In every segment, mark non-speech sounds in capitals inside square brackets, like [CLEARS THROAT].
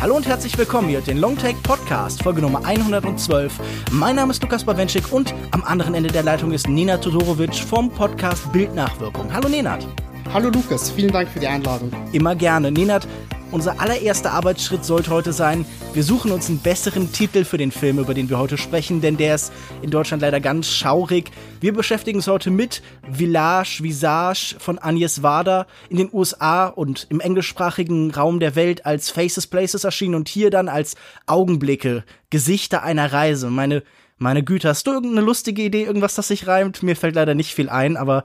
Hallo und herzlich willkommen hier, den Longtake Podcast, Folge Nummer 112. Mein Name ist Lukas Bawenschik und am anderen Ende der Leitung ist Nena Todorovic vom Podcast Bildnachwirkung. Hallo Nenad. Hallo Lukas, vielen Dank für die Einladung. Immer gerne. Nenad, unser allererster Arbeitsschritt sollte heute sein, wir suchen uns einen besseren Titel für den Film, über den wir heute sprechen, denn der ist in Deutschland leider ganz schaurig. Wir beschäftigen uns heute mit Village, Visage von Agnes Wader in den USA und im englischsprachigen Raum der Welt als Faces Places erschienen und hier dann als Augenblicke, Gesichter einer Reise. Meine meine Güte, hast du irgendeine lustige Idee, irgendwas, das sich reimt? Mir fällt leider nicht viel ein, aber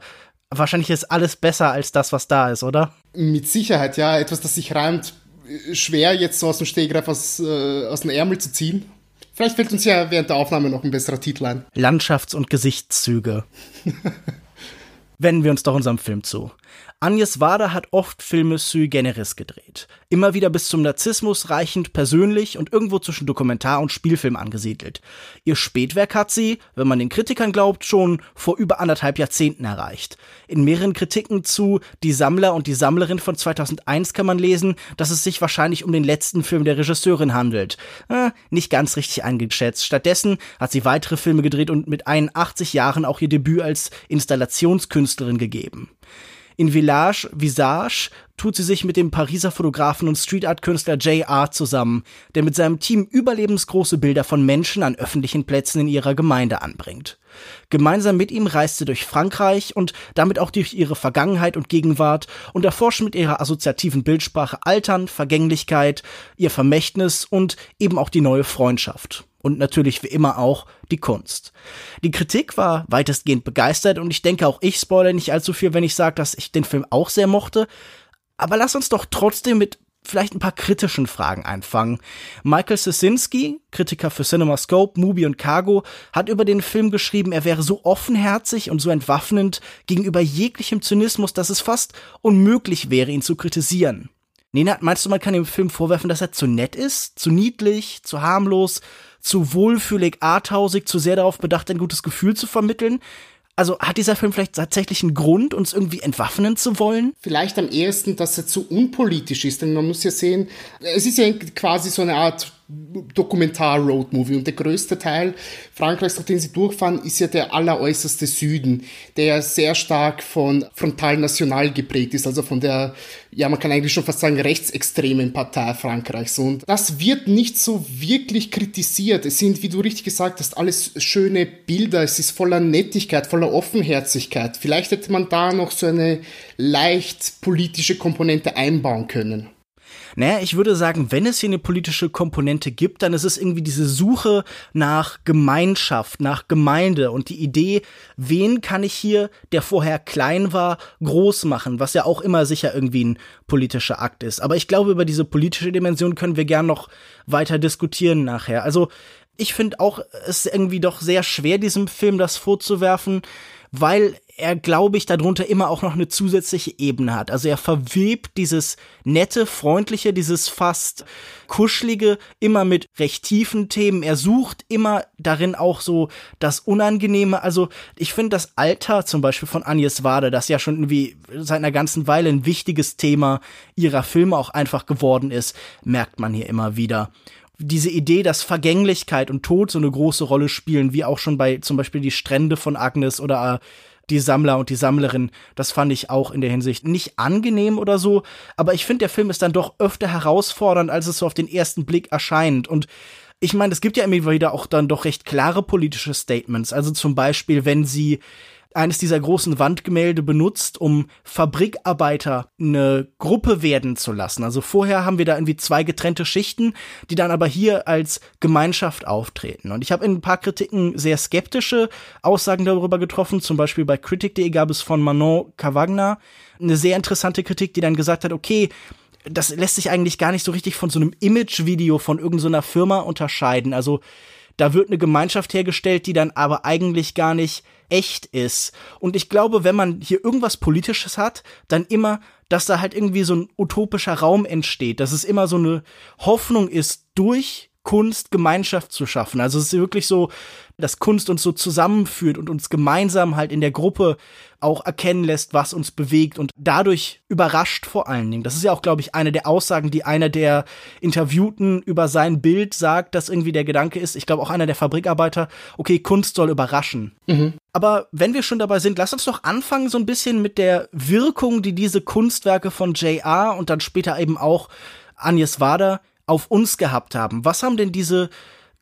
wahrscheinlich ist alles besser als das, was da ist, oder? Mit Sicherheit, ja. Etwas, das sich reimt, schwer jetzt so aus dem Stegreif aus, äh, aus dem Ärmel zu ziehen. Vielleicht fällt uns ja während der Aufnahme noch ein besserer Titel ein. Landschafts- und Gesichtszüge. [LAUGHS] Wenden wir uns doch unserem Film zu. Agnes Wader hat oft Filme sui generis gedreht. Immer wieder bis zum Narzissmus reichend persönlich und irgendwo zwischen Dokumentar und Spielfilm angesiedelt. Ihr Spätwerk hat sie, wenn man den Kritikern glaubt, schon vor über anderthalb Jahrzehnten erreicht. In mehreren Kritiken zu Die Sammler und die Sammlerin von 2001 kann man lesen, dass es sich wahrscheinlich um den letzten Film der Regisseurin handelt. Äh, nicht ganz richtig eingeschätzt. Stattdessen hat sie weitere Filme gedreht und mit 81 Jahren auch ihr Debüt als Installationskünstlerin gegeben. In Village Visage tut sie sich mit dem Pariser Fotografen und Street Art Künstler J.R. zusammen, der mit seinem Team überlebensgroße Bilder von Menschen an öffentlichen Plätzen in ihrer Gemeinde anbringt. Gemeinsam mit ihm reist sie durch Frankreich und damit auch durch ihre Vergangenheit und Gegenwart und erforscht mit ihrer assoziativen Bildsprache Altern, Vergänglichkeit, ihr Vermächtnis und eben auch die neue Freundschaft und natürlich wie immer auch die Kunst. Die Kritik war weitestgehend begeistert und ich denke auch ich spoilere nicht allzu viel, wenn ich sage, dass ich den Film auch sehr mochte. Aber lass uns doch trotzdem mit vielleicht ein paar kritischen Fragen einfangen. Michael Sisinski, Kritiker für CinemaScope, Movie und Cargo, hat über den Film geschrieben, er wäre so offenherzig und so entwaffnend gegenüber jeglichem Zynismus, dass es fast unmöglich wäre, ihn zu kritisieren. Nena, meinst du, man kann dem Film vorwerfen, dass er zu nett ist, zu niedlich, zu harmlos, zu wohlfühlig, arthausig, zu sehr darauf bedacht, ein gutes Gefühl zu vermitteln? Also hat dieser Film vielleicht tatsächlich einen Grund, uns irgendwie entwaffnen zu wollen? Vielleicht am ehesten, dass er zu unpolitisch ist, denn man muss ja sehen, es ist ja quasi so eine Art Dokumentar-Roadmovie. Und der größte Teil Frankreichs, durch den sie durchfahren, ist ja der alleräußerste Süden, der sehr stark von Frontal National geprägt ist, also von der, ja, man kann eigentlich schon fast sagen, rechtsextremen Partei Frankreichs. Und das wird nicht so wirklich kritisiert. Es sind, wie du richtig gesagt hast, alles schöne Bilder. Es ist voller Nettigkeit, voller Offenherzigkeit. Vielleicht hätte man da noch so eine leicht politische Komponente einbauen können. Naja, ich würde sagen, wenn es hier eine politische Komponente gibt, dann ist es irgendwie diese Suche nach Gemeinschaft, nach Gemeinde und die Idee, wen kann ich hier, der vorher klein war, groß machen, was ja auch immer sicher irgendwie ein politischer Akt ist. Aber ich glaube, über diese politische Dimension können wir gern noch weiter diskutieren nachher. Also, ich finde auch, es ist irgendwie doch sehr schwer, diesem Film das vorzuwerfen, weil er, glaube ich, darunter immer auch noch eine zusätzliche Ebene hat. Also er verwebt dieses nette, freundliche, dieses fast kuschelige immer mit recht tiefen Themen. Er sucht immer darin auch so das Unangenehme. Also ich finde das Alter zum Beispiel von Agnes Wade, das ja schon irgendwie seit einer ganzen Weile ein wichtiges Thema ihrer Filme auch einfach geworden ist, merkt man hier immer wieder diese Idee, dass Vergänglichkeit und Tod so eine große Rolle spielen, wie auch schon bei zum Beispiel die Strände von Agnes oder äh, die Sammler und die Sammlerin, das fand ich auch in der Hinsicht nicht angenehm oder so, aber ich finde, der Film ist dann doch öfter herausfordernd, als es so auf den ersten Blick erscheint und ich meine, es gibt ja immer wieder auch dann doch recht klare politische Statements. Also zum Beispiel, wenn sie eines dieser großen Wandgemälde benutzt, um Fabrikarbeiter eine Gruppe werden zu lassen. Also vorher haben wir da irgendwie zwei getrennte Schichten, die dann aber hier als Gemeinschaft auftreten. Und ich habe in ein paar Kritiken sehr skeptische Aussagen darüber getroffen. Zum Beispiel bei Critic.de gab es von Manon Cavagna eine sehr interessante Kritik, die dann gesagt hat, okay, das lässt sich eigentlich gar nicht so richtig von so einem Image-Video von irgendeiner Firma unterscheiden. Also da wird eine Gemeinschaft hergestellt, die dann aber eigentlich gar nicht echt ist. Und ich glaube, wenn man hier irgendwas Politisches hat, dann immer, dass da halt irgendwie so ein utopischer Raum entsteht, dass es immer so eine Hoffnung ist durch Kunst Gemeinschaft zu schaffen. Also es ist wirklich so, dass Kunst uns so zusammenführt und uns gemeinsam halt in der Gruppe auch erkennen lässt, was uns bewegt und dadurch überrascht vor allen Dingen. Das ist ja auch, glaube ich, eine der Aussagen, die einer der Interviewten über sein Bild sagt, dass irgendwie der Gedanke ist, ich glaube auch einer der Fabrikarbeiter, okay, Kunst soll überraschen. Mhm. Aber wenn wir schon dabei sind, lass uns doch anfangen so ein bisschen mit der Wirkung, die diese Kunstwerke von J.R. und dann später eben auch Agnes Wader auf uns gehabt haben. Was haben denn diese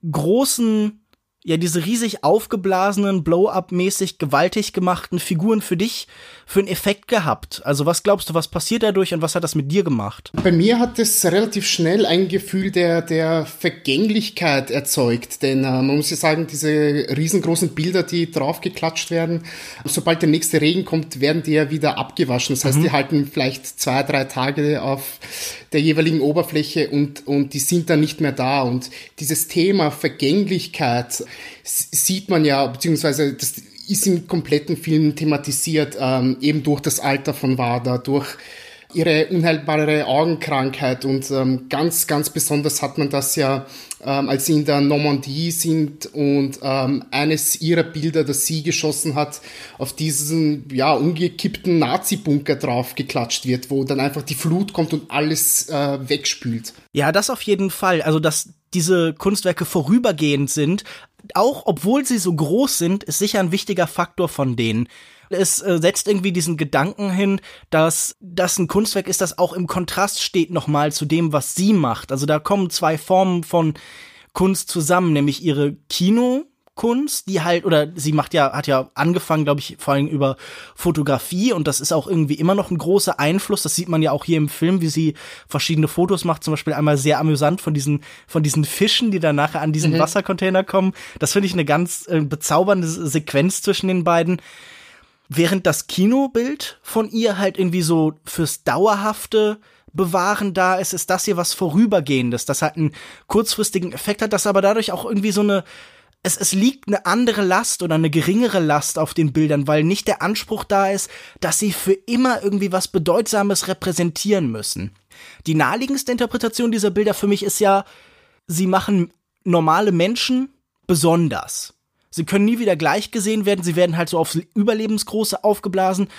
großen ja diese riesig aufgeblasenen, blow-up-mäßig gewaltig gemachten Figuren für dich für einen Effekt gehabt? Also was glaubst du, was passiert dadurch und was hat das mit dir gemacht? Bei mir hat es relativ schnell ein Gefühl der, der Vergänglichkeit erzeugt, denn äh, man muss ja sagen, diese riesengroßen Bilder, die draufgeklatscht werden, sobald der nächste Regen kommt, werden die ja wieder abgewaschen. Das heißt, mhm. die halten vielleicht zwei, drei Tage auf der jeweiligen Oberfläche und, und die sind dann nicht mehr da. Und dieses Thema Vergänglichkeit sieht man ja, beziehungsweise das ist im kompletten Film thematisiert, ähm, eben durch das Alter von Wada, durch ihre unheilbare Augenkrankheit und ähm, ganz, ganz besonders hat man das ja, ähm, als sie in der Normandie sind und ähm, eines ihrer Bilder, das sie geschossen hat, auf diesen ja umgekippten Nazi-Bunker drauf geklatscht wird, wo dann einfach die Flut kommt und alles äh, wegspült. Ja, das auf jeden Fall. Also dass diese Kunstwerke vorübergehend sind, auch obwohl sie so groß sind, ist sicher ein wichtiger Faktor von denen es äh, setzt irgendwie diesen Gedanken hin, dass das ein Kunstwerk ist, das auch im Kontrast steht nochmal zu dem, was sie macht. Also da kommen zwei Formen von Kunst zusammen, nämlich ihre Kino Kunst, die halt, oder sie macht ja, hat ja angefangen, glaube ich, vor allem über Fotografie und das ist auch irgendwie immer noch ein großer Einfluss. Das sieht man ja auch hier im Film, wie sie verschiedene Fotos macht, zum Beispiel einmal sehr amüsant von diesen, von diesen Fischen, die dann nachher an diesen mhm. Wassercontainer kommen. Das finde ich eine ganz äh, bezaubernde Sequenz zwischen den beiden. Während das Kinobild von ihr halt irgendwie so fürs dauerhafte Bewahren da ist, ist das hier was Vorübergehendes, das halt einen kurzfristigen Effekt hat, das aber dadurch auch irgendwie so eine, es, es liegt eine andere Last oder eine geringere Last auf den Bildern, weil nicht der Anspruch da ist, dass sie für immer irgendwie was Bedeutsames repräsentieren müssen. Die naheliegendste Interpretation dieser Bilder für mich ist ja, sie machen normale Menschen besonders. Sie können nie wieder gleich gesehen werden. Sie werden halt so aufs Überlebensgroße aufgeblasen.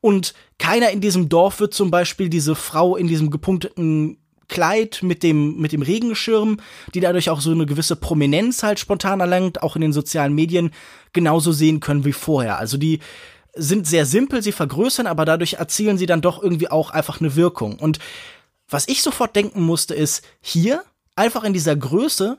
Und keiner in diesem Dorf wird zum Beispiel diese Frau in diesem gepunkteten Kleid mit dem, mit dem Regenschirm, die dadurch auch so eine gewisse Prominenz halt spontan erlangt, auch in den sozialen Medien, genauso sehen können wie vorher. Also die sind sehr simpel, sie vergrößern, aber dadurch erzielen sie dann doch irgendwie auch einfach eine Wirkung. Und was ich sofort denken musste, ist, hier, einfach in dieser Größe,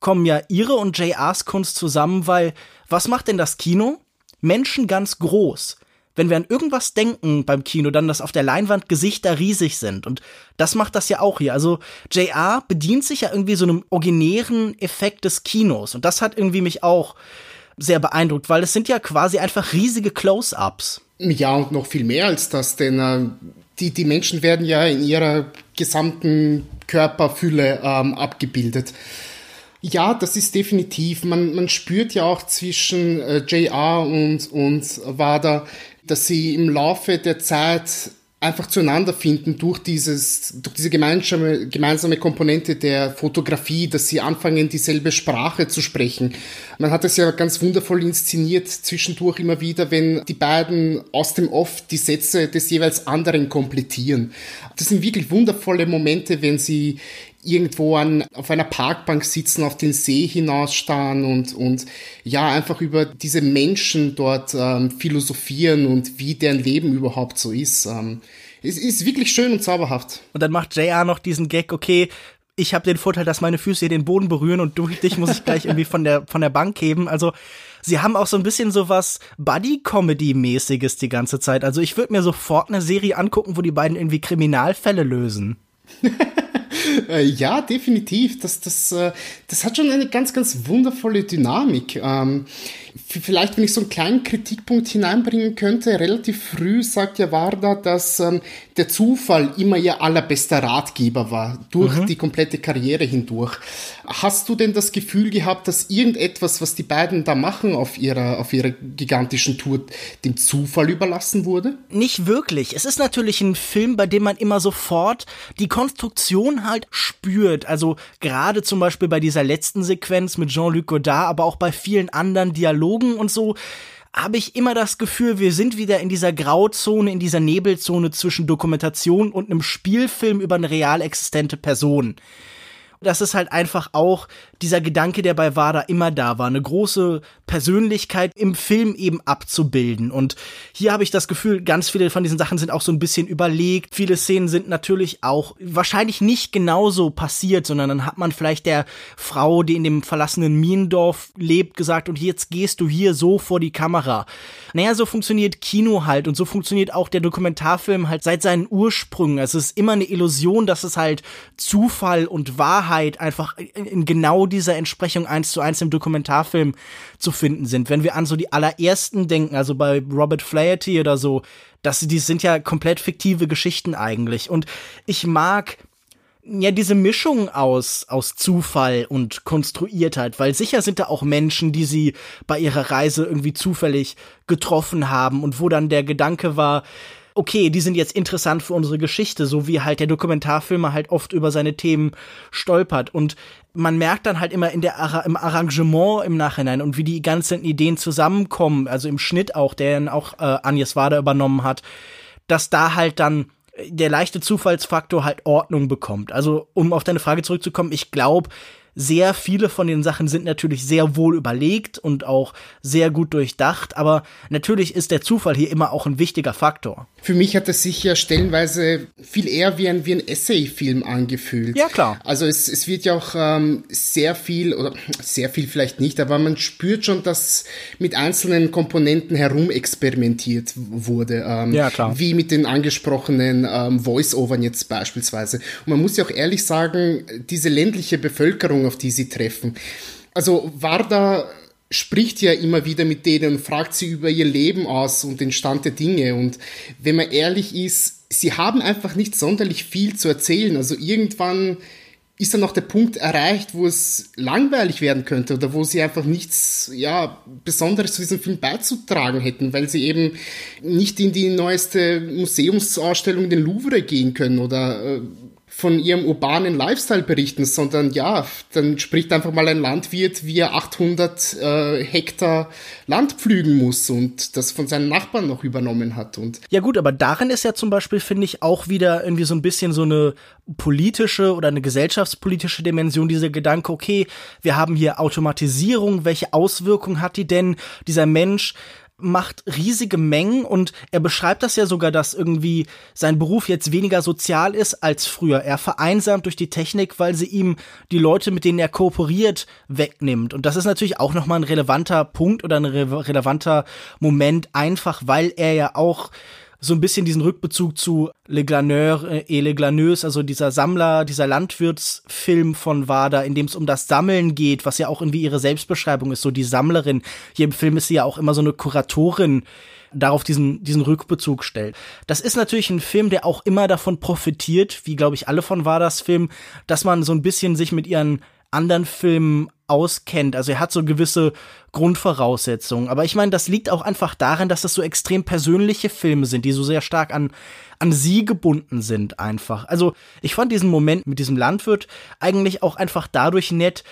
kommen ja ihre und JRs Kunst zusammen, weil was macht denn das Kino? Menschen ganz groß. Wenn wir an irgendwas denken beim Kino, dann, dass auf der Leinwand Gesichter riesig sind. Und das macht das ja auch hier. Also JR bedient sich ja irgendwie so einem originären Effekt des Kinos. Und das hat irgendwie mich auch sehr beeindruckt, weil es sind ja quasi einfach riesige Close-ups. Ja, und noch viel mehr als das, denn äh, die, die Menschen werden ja in ihrer gesamten Körperfülle ähm, abgebildet. Ja, das ist definitiv. Man, man spürt ja auch zwischen äh, JR und, und Wada, dass sie im Laufe der Zeit einfach zueinander finden durch dieses, durch diese gemeinsame, gemeinsame Komponente der Fotografie, dass sie anfangen, dieselbe Sprache zu sprechen. Man hat es ja ganz wundervoll inszeniert zwischendurch immer wieder, wenn die beiden aus dem Off die Sätze des jeweils anderen komplettieren. Das sind wirklich wundervolle Momente, wenn sie irgendwo an, auf einer Parkbank sitzen, auf den See hinausstarren und, und ja, einfach über diese Menschen dort ähm, philosophieren und wie deren Leben überhaupt so ist. Ähm, es ist wirklich schön und zauberhaft. Und dann macht JR noch diesen Gag, okay, ich habe den Vorteil, dass meine Füße hier den Boden berühren und durch dich muss ich gleich irgendwie von der, von der Bank heben. Also, sie haben auch so ein bisschen so was Buddy-Comedy-mäßiges die ganze Zeit. Also, ich würde mir sofort eine Serie angucken, wo die beiden irgendwie Kriminalfälle lösen. [LAUGHS] Äh, ja, definitiv. Das, das, äh, das hat schon eine ganz, ganz wundervolle Dynamik. Vielleicht, wenn ich so einen kleinen Kritikpunkt hineinbringen könnte, relativ früh sagt ja Warda, dass ähm, der Zufall immer ihr allerbester Ratgeber war, durch mhm. die komplette Karriere hindurch. Hast du denn das Gefühl gehabt, dass irgendetwas, was die beiden da machen auf ihrer, auf ihrer gigantischen Tour, dem Zufall überlassen wurde? Nicht wirklich. Es ist natürlich ein Film, bei dem man immer sofort die Konstruktion halt spürt. Also gerade zum Beispiel bei dieser letzten Sequenz mit Jean-Luc Godard, aber auch bei vielen anderen Dialogen und so habe ich immer das Gefühl, wir sind wieder in dieser Grauzone, in dieser Nebelzone zwischen Dokumentation und einem Spielfilm über eine real existente Person das ist halt einfach auch dieser Gedanke, der bei Wada immer da war, eine große Persönlichkeit im Film eben abzubilden. Und hier habe ich das Gefühl, ganz viele von diesen Sachen sind auch so ein bisschen überlegt. Viele Szenen sind natürlich auch wahrscheinlich nicht genauso passiert, sondern dann hat man vielleicht der Frau, die in dem verlassenen Minendorf lebt, gesagt, und jetzt gehst du hier so vor die Kamera. Naja, so funktioniert Kino halt und so funktioniert auch der Dokumentarfilm halt seit seinen Ursprüngen. Es ist immer eine Illusion, dass es halt Zufall und Wahrheit einfach in genau dieser Entsprechung eins zu eins im Dokumentarfilm zu finden sind. Wenn wir an so die allerersten denken, also bei Robert Flaherty oder so, das, die sind ja komplett fiktive Geschichten eigentlich. Und ich mag ja diese Mischung aus aus Zufall und Konstruiertheit, weil sicher sind da auch Menschen, die sie bei ihrer Reise irgendwie zufällig getroffen haben und wo dann der Gedanke war, okay, die sind jetzt interessant für unsere Geschichte, so wie halt der Dokumentarfilmer halt oft über seine Themen stolpert und man merkt dann halt immer in der Ar im Arrangement im Nachhinein und wie die ganzen Ideen zusammenkommen, also im Schnitt auch, der dann auch äh, Agnes Wader übernommen hat, dass da halt dann der leichte Zufallsfaktor halt Ordnung bekommt. Also, um auf deine Frage zurückzukommen, ich glaube, sehr viele von den Sachen sind natürlich sehr wohl überlegt und auch sehr gut durchdacht, aber natürlich ist der Zufall hier immer auch ein wichtiger Faktor. Für mich hat es sich ja stellenweise viel eher wie ein, wie ein Essay-Film angefühlt. Ja, klar. Also es, es wird ja auch ähm, sehr viel, oder [CLEARS THROAT] sehr viel vielleicht nicht, aber man spürt schon, dass mit einzelnen Komponenten herumexperimentiert wurde. Ähm, ja, klar. Wie mit den angesprochenen ähm, Voice-Overn jetzt beispielsweise. Und man muss ja auch ehrlich sagen, diese ländliche Bevölkerung, auf die sie treffen, also war da spricht ja immer wieder mit denen und fragt sie über ihr Leben aus und den Stand der Dinge. Und wenn man ehrlich ist, sie haben einfach nicht sonderlich viel zu erzählen. Also irgendwann ist dann noch der Punkt erreicht, wo es langweilig werden könnte oder wo sie einfach nichts ja, Besonderes zu diesem Film beizutragen hätten, weil sie eben nicht in die neueste Museumsausstellung in den Louvre gehen können oder äh, von ihrem urbanen Lifestyle berichten, sondern ja, dann spricht einfach mal ein Landwirt, wie er 800 äh, Hektar Land pflügen muss und das von seinen Nachbarn noch übernommen hat. Und ja gut, aber darin ist ja zum Beispiel, finde ich, auch wieder irgendwie so ein bisschen so eine politische oder eine gesellschaftspolitische Dimension, dieser Gedanke, okay, wir haben hier Automatisierung, welche Auswirkungen hat die denn? Dieser Mensch macht riesige Mengen und er beschreibt das ja sogar, dass irgendwie sein Beruf jetzt weniger sozial ist als früher. Er vereinsamt durch die Technik, weil sie ihm die Leute, mit denen er kooperiert, wegnimmt. Und das ist natürlich auch nochmal ein relevanter Punkt oder ein re relevanter Moment, einfach weil er ja auch so ein bisschen diesen Rückbezug zu Le Glaneur äh, et Le Glaneuse, also dieser Sammler, dieser Landwirtsfilm von Wada, in dem es um das Sammeln geht, was ja auch irgendwie ihre Selbstbeschreibung ist, so die Sammlerin. Hier im Film ist sie ja auch immer so eine Kuratorin, darauf diesen, diesen Rückbezug stellt. Das ist natürlich ein Film, der auch immer davon profitiert, wie glaube ich alle von Wadas Film, dass man so ein bisschen sich mit ihren anderen Filmen auskennt. Also er hat so gewisse Grundvoraussetzungen. Aber ich meine, das liegt auch einfach daran, dass das so extrem persönliche Filme sind, die so sehr stark an, an sie gebunden sind einfach. Also ich fand diesen Moment mit diesem Landwirt eigentlich auch einfach dadurch nett,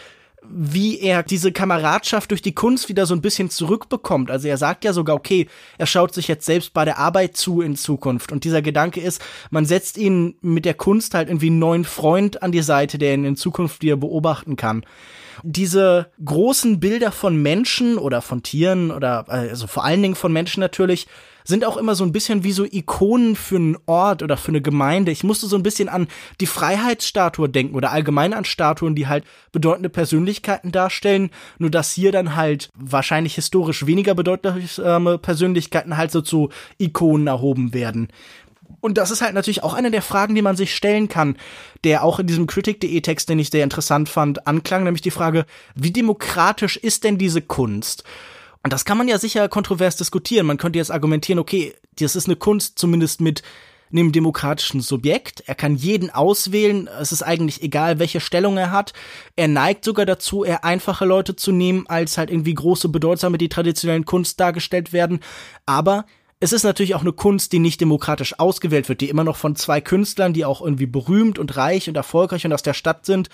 wie er diese Kameradschaft durch die Kunst wieder so ein bisschen zurückbekommt. Also er sagt ja sogar, okay, er schaut sich jetzt selbst bei der Arbeit zu in Zukunft. Und dieser Gedanke ist, man setzt ihn mit der Kunst halt irgendwie einen neuen Freund an die Seite, der ihn in Zukunft wieder beobachten kann diese großen Bilder von Menschen oder von Tieren oder also vor allen Dingen von Menschen natürlich sind auch immer so ein bisschen wie so Ikonen für einen Ort oder für eine Gemeinde. Ich musste so ein bisschen an die Freiheitsstatue denken oder allgemein an Statuen, die halt bedeutende Persönlichkeiten darstellen. Nur dass hier dann halt wahrscheinlich historisch weniger bedeutende Persönlichkeiten halt so zu Ikonen erhoben werden. Und das ist halt natürlich auch eine der Fragen, die man sich stellen kann, der auch in diesem Critic.de Text, den ich sehr interessant fand, anklang, nämlich die Frage, wie demokratisch ist denn diese Kunst? Und das kann man ja sicher kontrovers diskutieren. Man könnte jetzt argumentieren, okay, das ist eine Kunst zumindest mit einem demokratischen Subjekt. Er kann jeden auswählen. Es ist eigentlich egal, welche Stellung er hat. Er neigt sogar dazu, eher einfache Leute zu nehmen, als halt irgendwie große, bedeutsame, die traditionellen Kunst dargestellt werden. Aber es ist natürlich auch eine Kunst, die nicht demokratisch ausgewählt wird, die immer noch von zwei Künstlern, die auch irgendwie berühmt und reich und erfolgreich und aus der Stadt sind,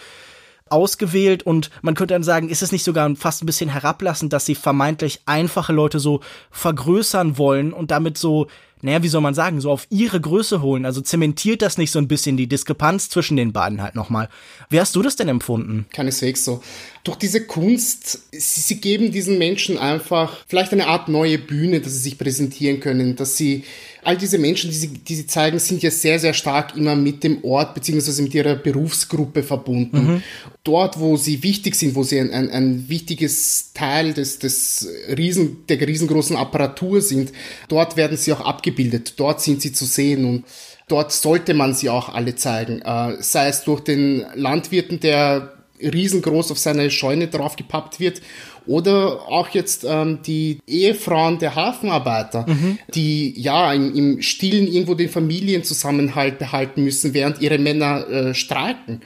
ausgewählt. Und man könnte dann sagen, ist es nicht sogar fast ein bisschen herablassend, dass sie vermeintlich einfache Leute so vergrößern wollen und damit so naja, wie soll man sagen, so auf ihre Größe holen. Also zementiert das nicht so ein bisschen die Diskrepanz zwischen den beiden halt nochmal. Wie hast du das denn empfunden? Keineswegs so. Durch diese Kunst, sie, sie geben diesen Menschen einfach vielleicht eine Art neue Bühne, dass sie sich präsentieren können, dass sie all diese Menschen, die sie, die sie zeigen, sind ja sehr, sehr stark immer mit dem Ort beziehungsweise mit ihrer Berufsgruppe verbunden. Mhm. Dort, wo sie wichtig sind, wo sie ein, ein, ein wichtiges Teil des, des Riesen, der riesengroßen Apparatur sind, dort werden sie auch abgebildet. Dort sind sie zu sehen und dort sollte man sie auch alle zeigen. Äh, sei es durch den Landwirten, der riesengroß auf seine Scheune draufgepappt wird oder auch jetzt ähm, die Ehefrauen der Hafenarbeiter, mhm. die ja im, im Stillen irgendwo den Familienzusammenhalt behalten müssen, während ihre Männer äh, streiken.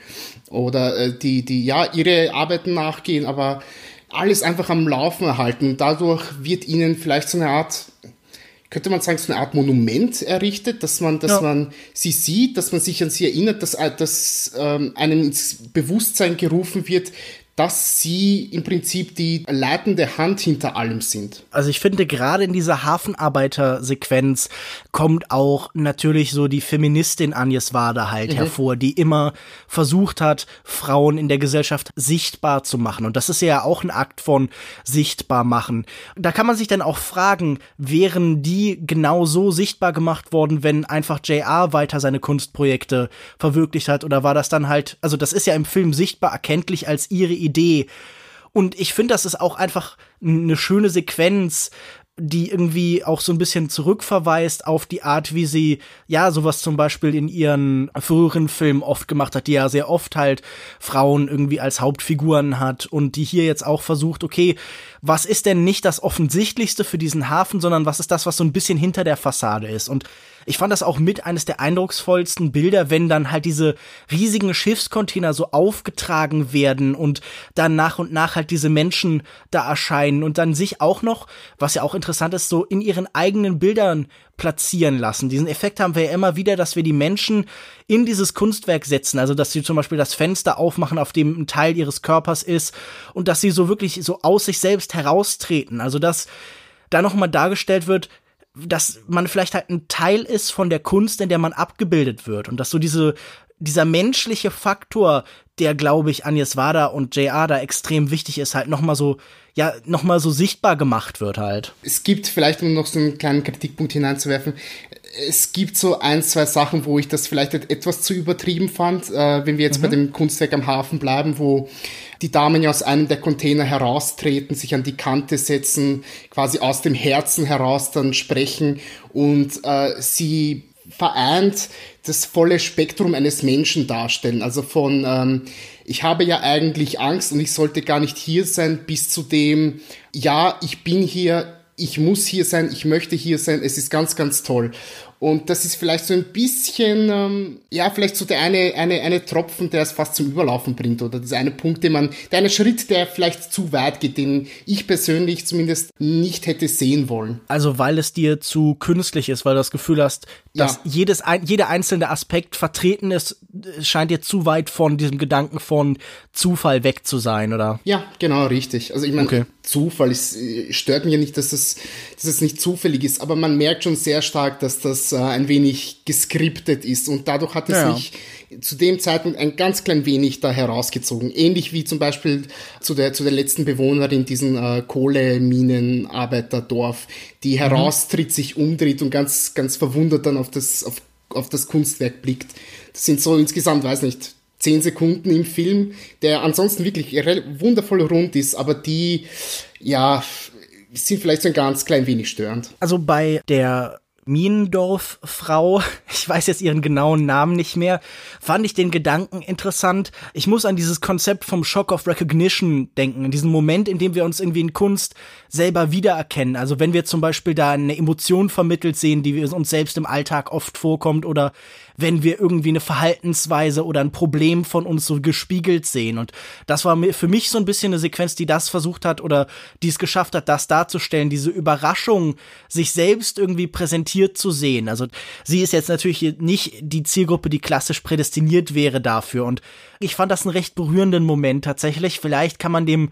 Oder äh, die, die ja ihre Arbeiten nachgehen, aber alles einfach am Laufen erhalten. Dadurch wird ihnen vielleicht so eine Art könnte man sagen, so eine Art Monument errichtet, dass man, dass ja. man sie sieht, dass man sich an sie erinnert, dass, äh, dass ähm, einem ins Bewusstsein gerufen wird, dass sie im Prinzip die leitende Hand hinter allem sind. Also ich finde gerade in dieser Hafenarbeiter-Sequenz kommt auch natürlich so die Feministin Agnes Wade halt mhm. hervor, die immer versucht hat, Frauen in der Gesellschaft sichtbar zu machen. Und das ist ja auch ein Akt von sichtbar machen. Da kann man sich dann auch fragen, wären die genau so sichtbar gemacht worden, wenn einfach JR weiter seine Kunstprojekte verwirklicht hat? Oder war das dann halt, also das ist ja im Film sichtbar erkenntlich als ihre Idee. Und ich finde, das ist auch einfach eine schöne Sequenz, die irgendwie auch so ein bisschen zurückverweist auf die Art, wie sie, ja, sowas zum Beispiel in ihren früheren Filmen oft gemacht hat, die ja sehr oft halt Frauen irgendwie als Hauptfiguren hat und die hier jetzt auch versucht, okay, was ist denn nicht das Offensichtlichste für diesen Hafen, sondern was ist das, was so ein bisschen hinter der Fassade ist? Und ich fand das auch mit eines der eindrucksvollsten Bilder, wenn dann halt diese riesigen Schiffscontainer so aufgetragen werden und dann nach und nach halt diese Menschen da erscheinen und dann sich auch noch, was ja auch interessant ist, so in ihren eigenen Bildern platzieren lassen. Diesen Effekt haben wir ja immer wieder, dass wir die Menschen in dieses Kunstwerk setzen. Also, dass sie zum Beispiel das Fenster aufmachen, auf dem ein Teil ihres Körpers ist und dass sie so wirklich so aus sich selbst heraustreten. Also, dass da nochmal dargestellt wird, dass man vielleicht halt ein Teil ist von der Kunst, in der man abgebildet wird und dass so diese dieser menschliche Faktor, der glaube ich Agnes Wada und JR da extrem wichtig ist, halt noch mal so ja noch mal so sichtbar gemacht wird halt. Es gibt vielleicht um noch so einen kleinen Kritikpunkt hineinzuwerfen. Es gibt so ein, zwei Sachen, wo ich das vielleicht etwas zu übertrieben fand, äh, wenn wir jetzt mhm. bei dem Kunstwerk am Hafen bleiben, wo die Damen ja aus einem der Container heraustreten, sich an die Kante setzen, quasi aus dem Herzen heraus dann sprechen und äh, sie vereint das volle Spektrum eines Menschen darstellen. Also von ähm, ich habe ja eigentlich Angst und ich sollte gar nicht hier sein, bis zu dem, ja, ich bin hier, ich muss hier sein, ich möchte hier sein, es ist ganz, ganz toll. Und das ist vielleicht so ein bisschen, ähm, ja, vielleicht so der eine, eine, eine Tropfen, der es fast zum Überlaufen bringt. Oder dieser eine Punkt, den man, der eine Schritt, der vielleicht zu weit geht, den ich persönlich zumindest nicht hätte sehen wollen. Also weil es dir zu künstlich ist, weil du das Gefühl hast, dass ja. jedes, ein, jeder einzelne Aspekt vertreten ist, scheint dir zu weit von diesem Gedanken von Zufall weg zu sein, oder? Ja, genau, richtig. Also ich meine, okay. Zufall ist, stört mir nicht, dass das, dass es nicht zufällig ist, aber man merkt schon sehr stark, dass das äh, ein wenig geskriptet ist und dadurch hat es ja. sich zu dem Zeitpunkt ein ganz klein wenig da herausgezogen. Ähnlich wie zum Beispiel zu der, zu der letzten Bewohnerin diesen äh, Kohleminenarbeiterdorf, die mhm. heraustritt, sich umdreht und ganz, ganz verwundert dann auf das, auf, auf das Kunstwerk blickt. Das sind so insgesamt, weiß nicht, zehn Sekunden im Film, der ansonsten wirklich wundervoll rund ist, aber die, ja, sind vielleicht so ein ganz klein wenig störend. Also bei der Miendorf-Frau, [LAUGHS] ich weiß jetzt ihren genauen Namen nicht mehr, fand ich den Gedanken interessant. Ich muss an dieses Konzept vom Shock of Recognition denken, in diesem Moment, in dem wir uns irgendwie in Kunst selber wiedererkennen. Also wenn wir zum Beispiel da eine Emotion vermittelt sehen, die uns selbst im Alltag oft vorkommt oder wenn wir irgendwie eine Verhaltensweise oder ein Problem von uns so gespiegelt sehen. Und das war für mich so ein bisschen eine Sequenz, die das versucht hat oder die es geschafft hat, das darzustellen, diese Überraschung, sich selbst irgendwie präsentiert zu sehen. Also sie ist jetzt natürlich nicht die Zielgruppe, die klassisch prädestiniert wäre dafür. Und ich fand das einen recht berührenden Moment tatsächlich. Vielleicht kann man dem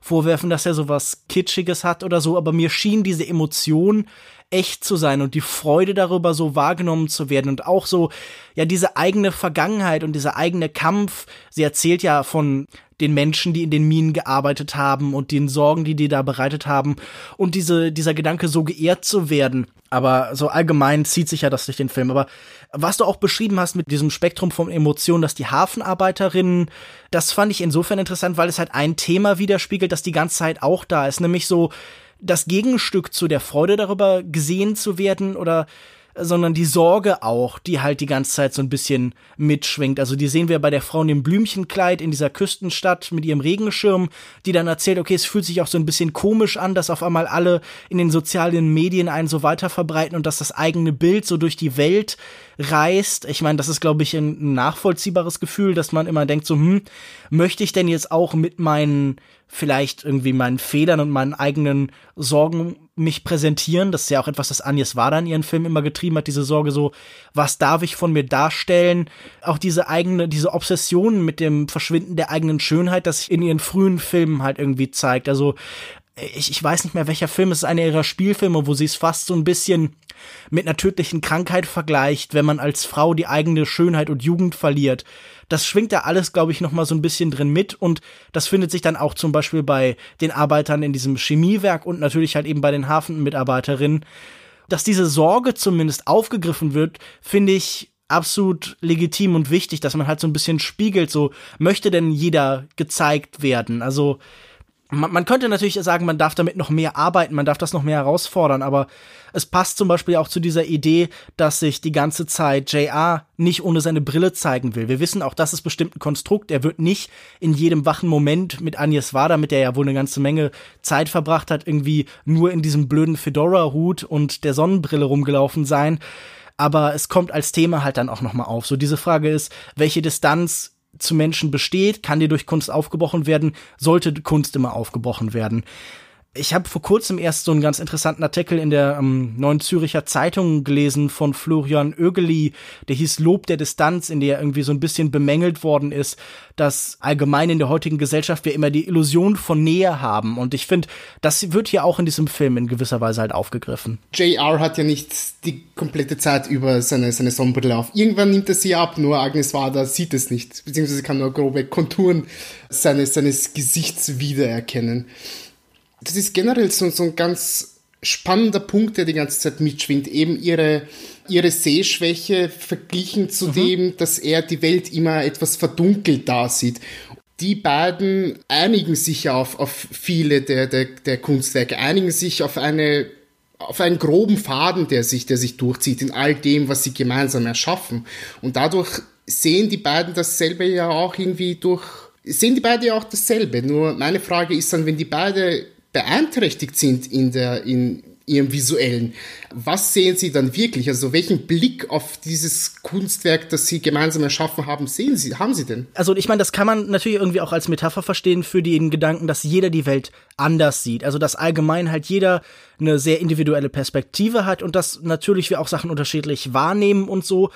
vorwerfen, dass er sowas Kitschiges hat oder so, aber mir schien diese Emotion echt zu sein und die Freude darüber, so wahrgenommen zu werden und auch so, ja, diese eigene Vergangenheit und dieser eigene Kampf. Sie erzählt ja von den Menschen, die in den Minen gearbeitet haben und den Sorgen, die die da bereitet haben und diese, dieser Gedanke, so geehrt zu werden. Aber so allgemein zieht sich ja das durch den Film. Aber was du auch beschrieben hast mit diesem Spektrum von Emotionen, dass die Hafenarbeiterinnen, das fand ich insofern interessant, weil es halt ein Thema widerspiegelt, das die ganze Zeit auch da ist, nämlich so das Gegenstück zu der Freude darüber gesehen zu werden oder sondern die Sorge auch, die halt die ganze Zeit so ein bisschen mitschwingt. Also die sehen wir bei der Frau in dem Blümchenkleid in dieser Küstenstadt mit ihrem Regenschirm, die dann erzählt, okay, es fühlt sich auch so ein bisschen komisch an, dass auf einmal alle in den sozialen Medien einen so weiter und dass das eigene Bild so durch die Welt reist. Ich meine, das ist, glaube ich, ein nachvollziehbares Gefühl, dass man immer denkt, so, hm, möchte ich denn jetzt auch mit meinen vielleicht irgendwie meinen Fehlern und meinen eigenen Sorgen mich präsentieren. Das ist ja auch etwas, das Agnes Wader in ihren Film immer getrieben hat, diese Sorge so, was darf ich von mir darstellen? Auch diese eigene, diese Obsession mit dem Verschwinden der eigenen Schönheit, das sich in ihren frühen Filmen halt irgendwie zeigt. Also ich, ich weiß nicht mehr welcher Film, es ist einer ihrer Spielfilme, wo sie es fast so ein bisschen mit einer tödlichen Krankheit vergleicht, wenn man als Frau die eigene Schönheit und Jugend verliert. Das schwingt da alles, glaube ich, noch mal so ein bisschen drin mit und das findet sich dann auch zum Beispiel bei den Arbeitern in diesem Chemiewerk und natürlich halt eben bei den Hafenmitarbeiterinnen. Dass diese Sorge zumindest aufgegriffen wird, finde ich absolut legitim und wichtig, dass man halt so ein bisschen spiegelt, so möchte denn jeder gezeigt werden. Also man, man könnte natürlich sagen, man darf damit noch mehr arbeiten, man darf das noch mehr herausfordern, aber es passt zum Beispiel auch zu dieser Idee, dass sich die ganze Zeit JR nicht ohne seine Brille zeigen will. Wir wissen auch, das ist bestimmt ein Konstrukt. Er wird nicht in jedem wachen Moment mit Agnes Wader, mit der er wohl eine ganze Menge Zeit verbracht hat, irgendwie nur in diesem blöden Fedora-Hut und der Sonnenbrille rumgelaufen sein. Aber es kommt als Thema halt dann auch nochmal auf. So diese Frage ist, welche Distanz zu Menschen besteht, kann die durch Kunst aufgebrochen werden, sollte Kunst immer aufgebrochen werden. Ich habe vor kurzem erst so einen ganz interessanten Artikel in der ähm, Neuen Züricher Zeitung gelesen von Florian Oegeli, der hieß Lob der Distanz, in der irgendwie so ein bisschen bemängelt worden ist, dass allgemein in der heutigen Gesellschaft wir immer die Illusion von Nähe haben. Und ich finde, das wird hier auch in diesem Film in gewisser Weise halt aufgegriffen. JR hat ja nicht die komplette Zeit über seine, seine Sonnenbrille auf. Irgendwann nimmt er sie ab, nur Agnes Wader sieht es nicht, beziehungsweise kann nur grobe Konturen seines, seines Gesichts wiedererkennen das ist generell so, so ein ganz spannender Punkt, der die ganze Zeit mitschwingt. Eben ihre, ihre Sehschwäche verglichen zu mhm. dem, dass er die Welt immer etwas verdunkelt da sieht. Die beiden einigen sich auf, auf viele der, der, der Kunstwerke, einigen sich auf eine auf einen groben Faden, der sich, der sich durchzieht in all dem, was sie gemeinsam erschaffen. Und dadurch sehen die beiden dasselbe ja auch irgendwie durch, sehen die beiden ja auch dasselbe. Nur meine Frage ist dann, wenn die beide beeinträchtigt sind in, der, in ihrem visuellen. Was sehen Sie dann wirklich? Also welchen Blick auf dieses Kunstwerk, das Sie gemeinsam erschaffen haben, sehen Sie, haben Sie denn? Also ich meine, das kann man natürlich irgendwie auch als Metapher verstehen für den Gedanken, dass jeder die Welt anders sieht. Also dass allgemein halt jeder eine sehr individuelle Perspektive hat und dass natürlich wir auch Sachen unterschiedlich wahrnehmen und so.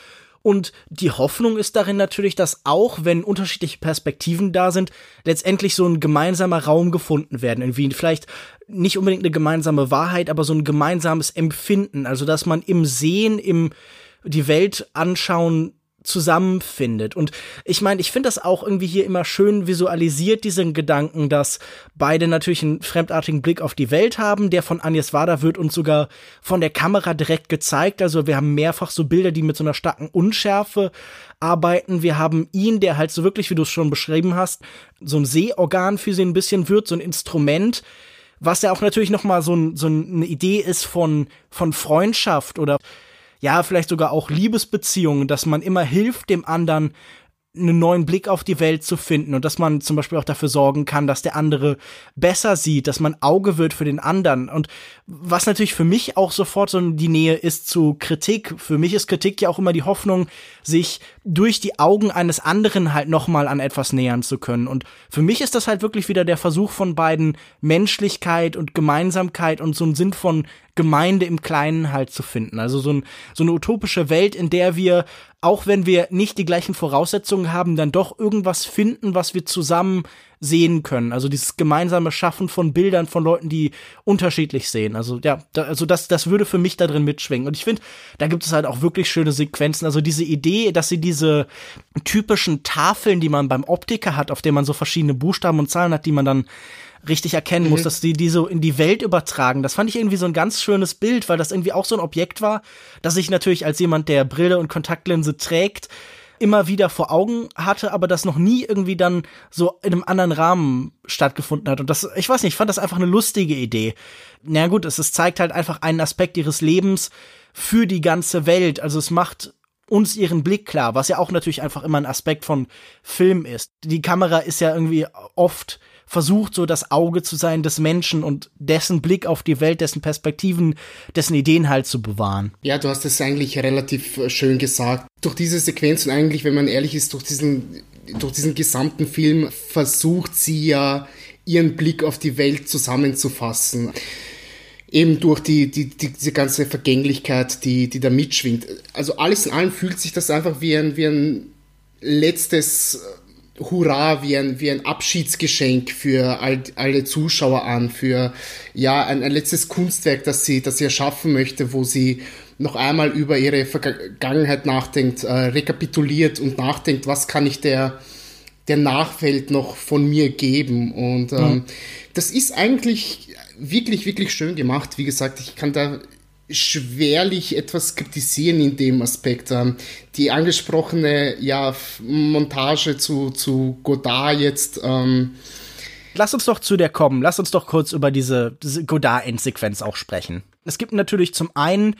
Und die Hoffnung ist darin natürlich, dass auch wenn unterschiedliche Perspektiven da sind, letztendlich so ein gemeinsamer Raum gefunden werden. Irgendwie vielleicht nicht unbedingt eine gemeinsame Wahrheit, aber so ein gemeinsames Empfinden. Also dass man im Sehen, im die Welt anschauen zusammenfindet. Und ich meine, ich finde das auch irgendwie hier immer schön visualisiert, diesen Gedanken, dass beide natürlich einen fremdartigen Blick auf die Welt haben. Der von Agnes Wader wird uns sogar von der Kamera direkt gezeigt. Also wir haben mehrfach so Bilder, die mit so einer starken Unschärfe arbeiten. Wir haben ihn, der halt so wirklich, wie du es schon beschrieben hast, so ein Sehorgan für sie ein bisschen wird, so ein Instrument, Was ja auch natürlich noch mal so, ein, so eine Idee ist von, von Freundschaft oder ja, vielleicht sogar auch Liebesbeziehungen, dass man immer hilft dem anderen einen neuen Blick auf die Welt zu finden und dass man zum Beispiel auch dafür sorgen kann, dass der andere besser sieht, dass man Auge wird für den anderen. Und was natürlich für mich auch sofort so die Nähe ist zu Kritik. Für mich ist Kritik ja auch immer die Hoffnung, sich durch die Augen eines anderen halt nochmal an etwas nähern zu können. Und für mich ist das halt wirklich wieder der Versuch von beiden Menschlichkeit und Gemeinsamkeit und so ein Sinn von Gemeinde im Kleinen halt zu finden. Also so, ein, so eine utopische Welt, in der wir, auch wenn wir nicht die gleichen Voraussetzungen haben, dann doch irgendwas finden, was wir zusammen sehen können. Also dieses gemeinsame Schaffen von Bildern von Leuten, die unterschiedlich sehen. Also ja, da, also das, das würde für mich da drin mitschwingen. Und ich finde, da gibt es halt auch wirklich schöne Sequenzen. Also diese Idee, dass sie diese typischen Tafeln, die man beim Optiker hat, auf denen man so verschiedene Buchstaben und Zahlen hat, die man dann richtig erkennen mhm. muss, dass die die so in die Welt übertragen. Das fand ich irgendwie so ein ganz schönes Bild, weil das irgendwie auch so ein Objekt war, dass ich natürlich als jemand, der Brille und Kontaktlinse trägt, immer wieder vor Augen hatte, aber das noch nie irgendwie dann so in einem anderen Rahmen stattgefunden hat. Und das, ich weiß nicht, ich fand das einfach eine lustige Idee. Na naja, gut, es, es zeigt halt einfach einen Aspekt ihres Lebens für die ganze Welt. Also es macht uns ihren Blick klar, was ja auch natürlich einfach immer ein Aspekt von Film ist. Die Kamera ist ja irgendwie oft versucht, so das Auge zu sein des Menschen und dessen Blick auf die Welt, dessen Perspektiven, dessen Ideen halt zu bewahren. Ja, du hast es eigentlich relativ äh, schön gesagt. Durch diese Sequenz und eigentlich, wenn man ehrlich ist, durch diesen, durch diesen gesamten Film versucht sie ja, ihren Blick auf die Welt zusammenzufassen eben durch die, die, die, diese ganze Vergänglichkeit, die, die da mitschwingt. Also alles in allem fühlt sich das einfach wie ein, wie ein letztes Hurra, wie ein, wie ein Abschiedsgeschenk für all, alle Zuschauer an, für ja, ein, ein letztes Kunstwerk, das sie, das sie erschaffen möchte, wo sie noch einmal über ihre Vergangenheit nachdenkt, äh, rekapituliert und nachdenkt, was kann ich der, der Nachwelt noch von mir geben. Und ähm, mhm. das ist eigentlich wirklich, wirklich schön gemacht. Wie gesagt, ich kann da schwerlich etwas kritisieren in dem Aspekt. Ähm, die angesprochene ja, Montage zu, zu Godard jetzt. Ähm Lass uns doch zu der kommen. Lass uns doch kurz über diese, diese Godard-Endsequenz auch sprechen. Es gibt natürlich zum einen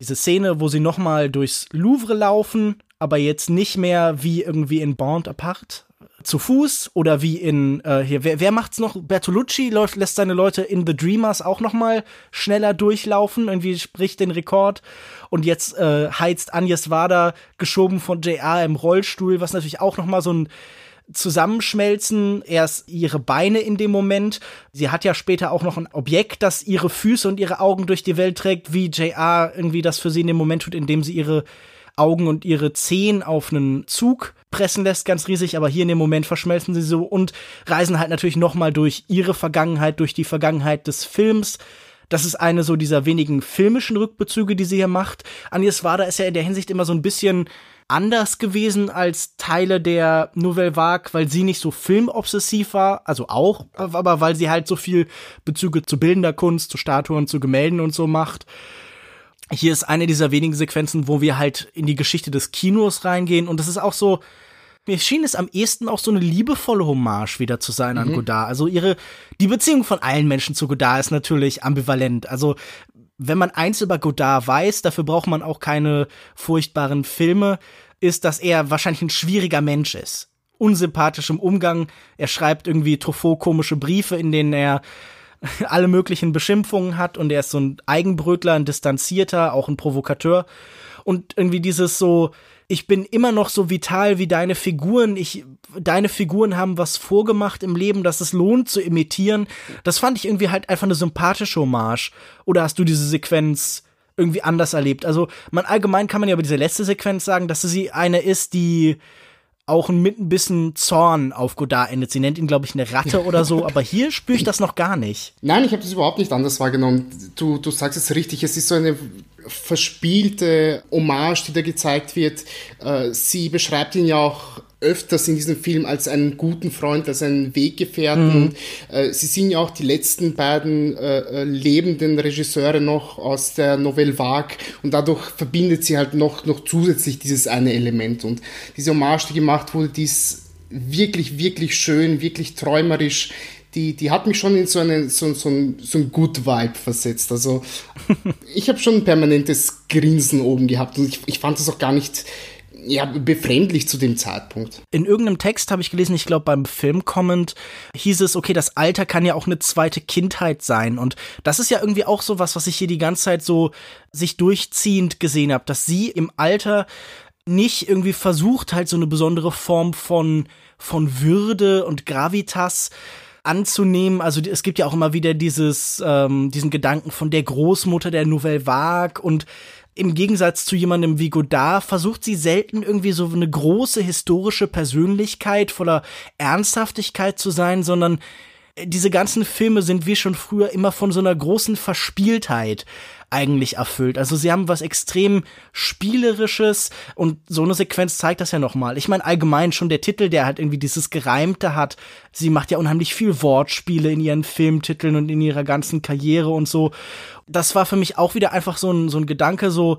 diese Szene, wo sie nochmal durchs Louvre laufen, aber jetzt nicht mehr wie irgendwie in Bond apart, zu Fuß oder wie in äh, hier wer, wer macht's noch? Bertolucci läuft lässt seine Leute in The Dreamers auch noch mal schneller durchlaufen irgendwie spricht den Rekord. Und jetzt äh, heizt Agnes Wader geschoben von JR im Rollstuhl was natürlich auch noch mal so ein zusammenschmelzen, erst ihre Beine in dem Moment. Sie hat ja später auch noch ein Objekt, das ihre Füße und ihre Augen durch die Welt trägt, wie JR irgendwie das für sie in dem Moment tut, indem sie ihre Augen und ihre Zehen auf einen Zug pressen lässt, ganz riesig, aber hier in dem Moment verschmelzen sie so und reisen halt natürlich nochmal durch ihre Vergangenheit, durch die Vergangenheit des Films. Das ist eine so dieser wenigen filmischen Rückbezüge, die sie hier macht. Agnes Wader ist ja in der Hinsicht immer so ein bisschen anders gewesen als Teile der Nouvelle Vague, weil sie nicht so filmobsessiv war, also auch, aber weil sie halt so viel Bezüge zu bildender Kunst, zu Statuen, zu Gemälden und so macht hier ist eine dieser wenigen Sequenzen, wo wir halt in die Geschichte des Kinos reingehen und das ist auch so, mir schien es am ehesten auch so eine liebevolle Hommage wieder zu sein an mhm. Godard. Also ihre, die Beziehung von allen Menschen zu Godard ist natürlich ambivalent. Also, wenn man eins über Godard weiß, dafür braucht man auch keine furchtbaren Filme, ist, dass er wahrscheinlich ein schwieriger Mensch ist. Unsympathisch im Umgang. Er schreibt irgendwie Truffaut-komische Briefe, in denen er [LAUGHS] alle möglichen Beschimpfungen hat und er ist so ein Eigenbrötler, ein Distanzierter, auch ein Provokateur. Und irgendwie dieses so, ich bin immer noch so vital wie deine Figuren, ich, deine Figuren haben was vorgemacht im Leben, dass es lohnt zu imitieren. Das fand ich irgendwie halt einfach eine sympathische Hommage. Oder hast du diese Sequenz irgendwie anders erlebt? Also, man allgemein kann man ja über diese letzte Sequenz sagen, dass sie eine ist, die, auch mit ein bisschen Zorn auf Godard endet. Sie nennt ihn, glaube ich, eine Ratte oder so, aber hier spüre ich das noch gar nicht. [LAUGHS] Nein, ich habe das überhaupt nicht anders wahrgenommen. Du, du sagst es richtig, es ist so eine verspielte Hommage, die da gezeigt wird. Äh, sie beschreibt ihn ja auch öfters in diesem Film als einen guten Freund, als einen Weggefährten. Mhm. Äh, sie sind ja auch die letzten beiden äh, äh, lebenden Regisseure noch aus der Nouvelle Vague und dadurch verbindet sie halt noch, noch zusätzlich dieses eine Element. Und diese Hommage, die gemacht wurde, die ist wirklich, wirklich schön, wirklich träumerisch die, die hat mich schon in so, einen, so, so, ein, so ein Good Vibe versetzt. Also [LAUGHS] ich habe schon ein permanentes Grinsen oben gehabt und ich, ich fand das auch gar nicht ja, befremdlich zu dem Zeitpunkt. In irgendeinem Text habe ich gelesen, ich glaube beim Filmcomment hieß es, okay, das Alter kann ja auch eine zweite Kindheit sein. Und das ist ja irgendwie auch so was, was ich hier die ganze Zeit so sich durchziehend gesehen habe, dass sie im Alter nicht irgendwie versucht, halt so eine besondere Form von, von Würde und Gravitas anzunehmen. Also es gibt ja auch immer wieder dieses, ähm, diesen Gedanken von der Großmutter der Nouvelle Vague und im Gegensatz zu jemandem wie Godard versucht sie selten irgendwie so eine große historische Persönlichkeit voller Ernsthaftigkeit zu sein, sondern diese ganzen Filme sind wie schon früher immer von so einer großen Verspieltheit eigentlich erfüllt. Also sie haben was extrem spielerisches und so eine Sequenz zeigt das ja nochmal. Ich meine allgemein schon der Titel, der halt irgendwie dieses Gereimte hat. Sie macht ja unheimlich viel Wortspiele in ihren Filmtiteln und in ihrer ganzen Karriere und so. Das war für mich auch wieder einfach so ein, so ein Gedanke, so,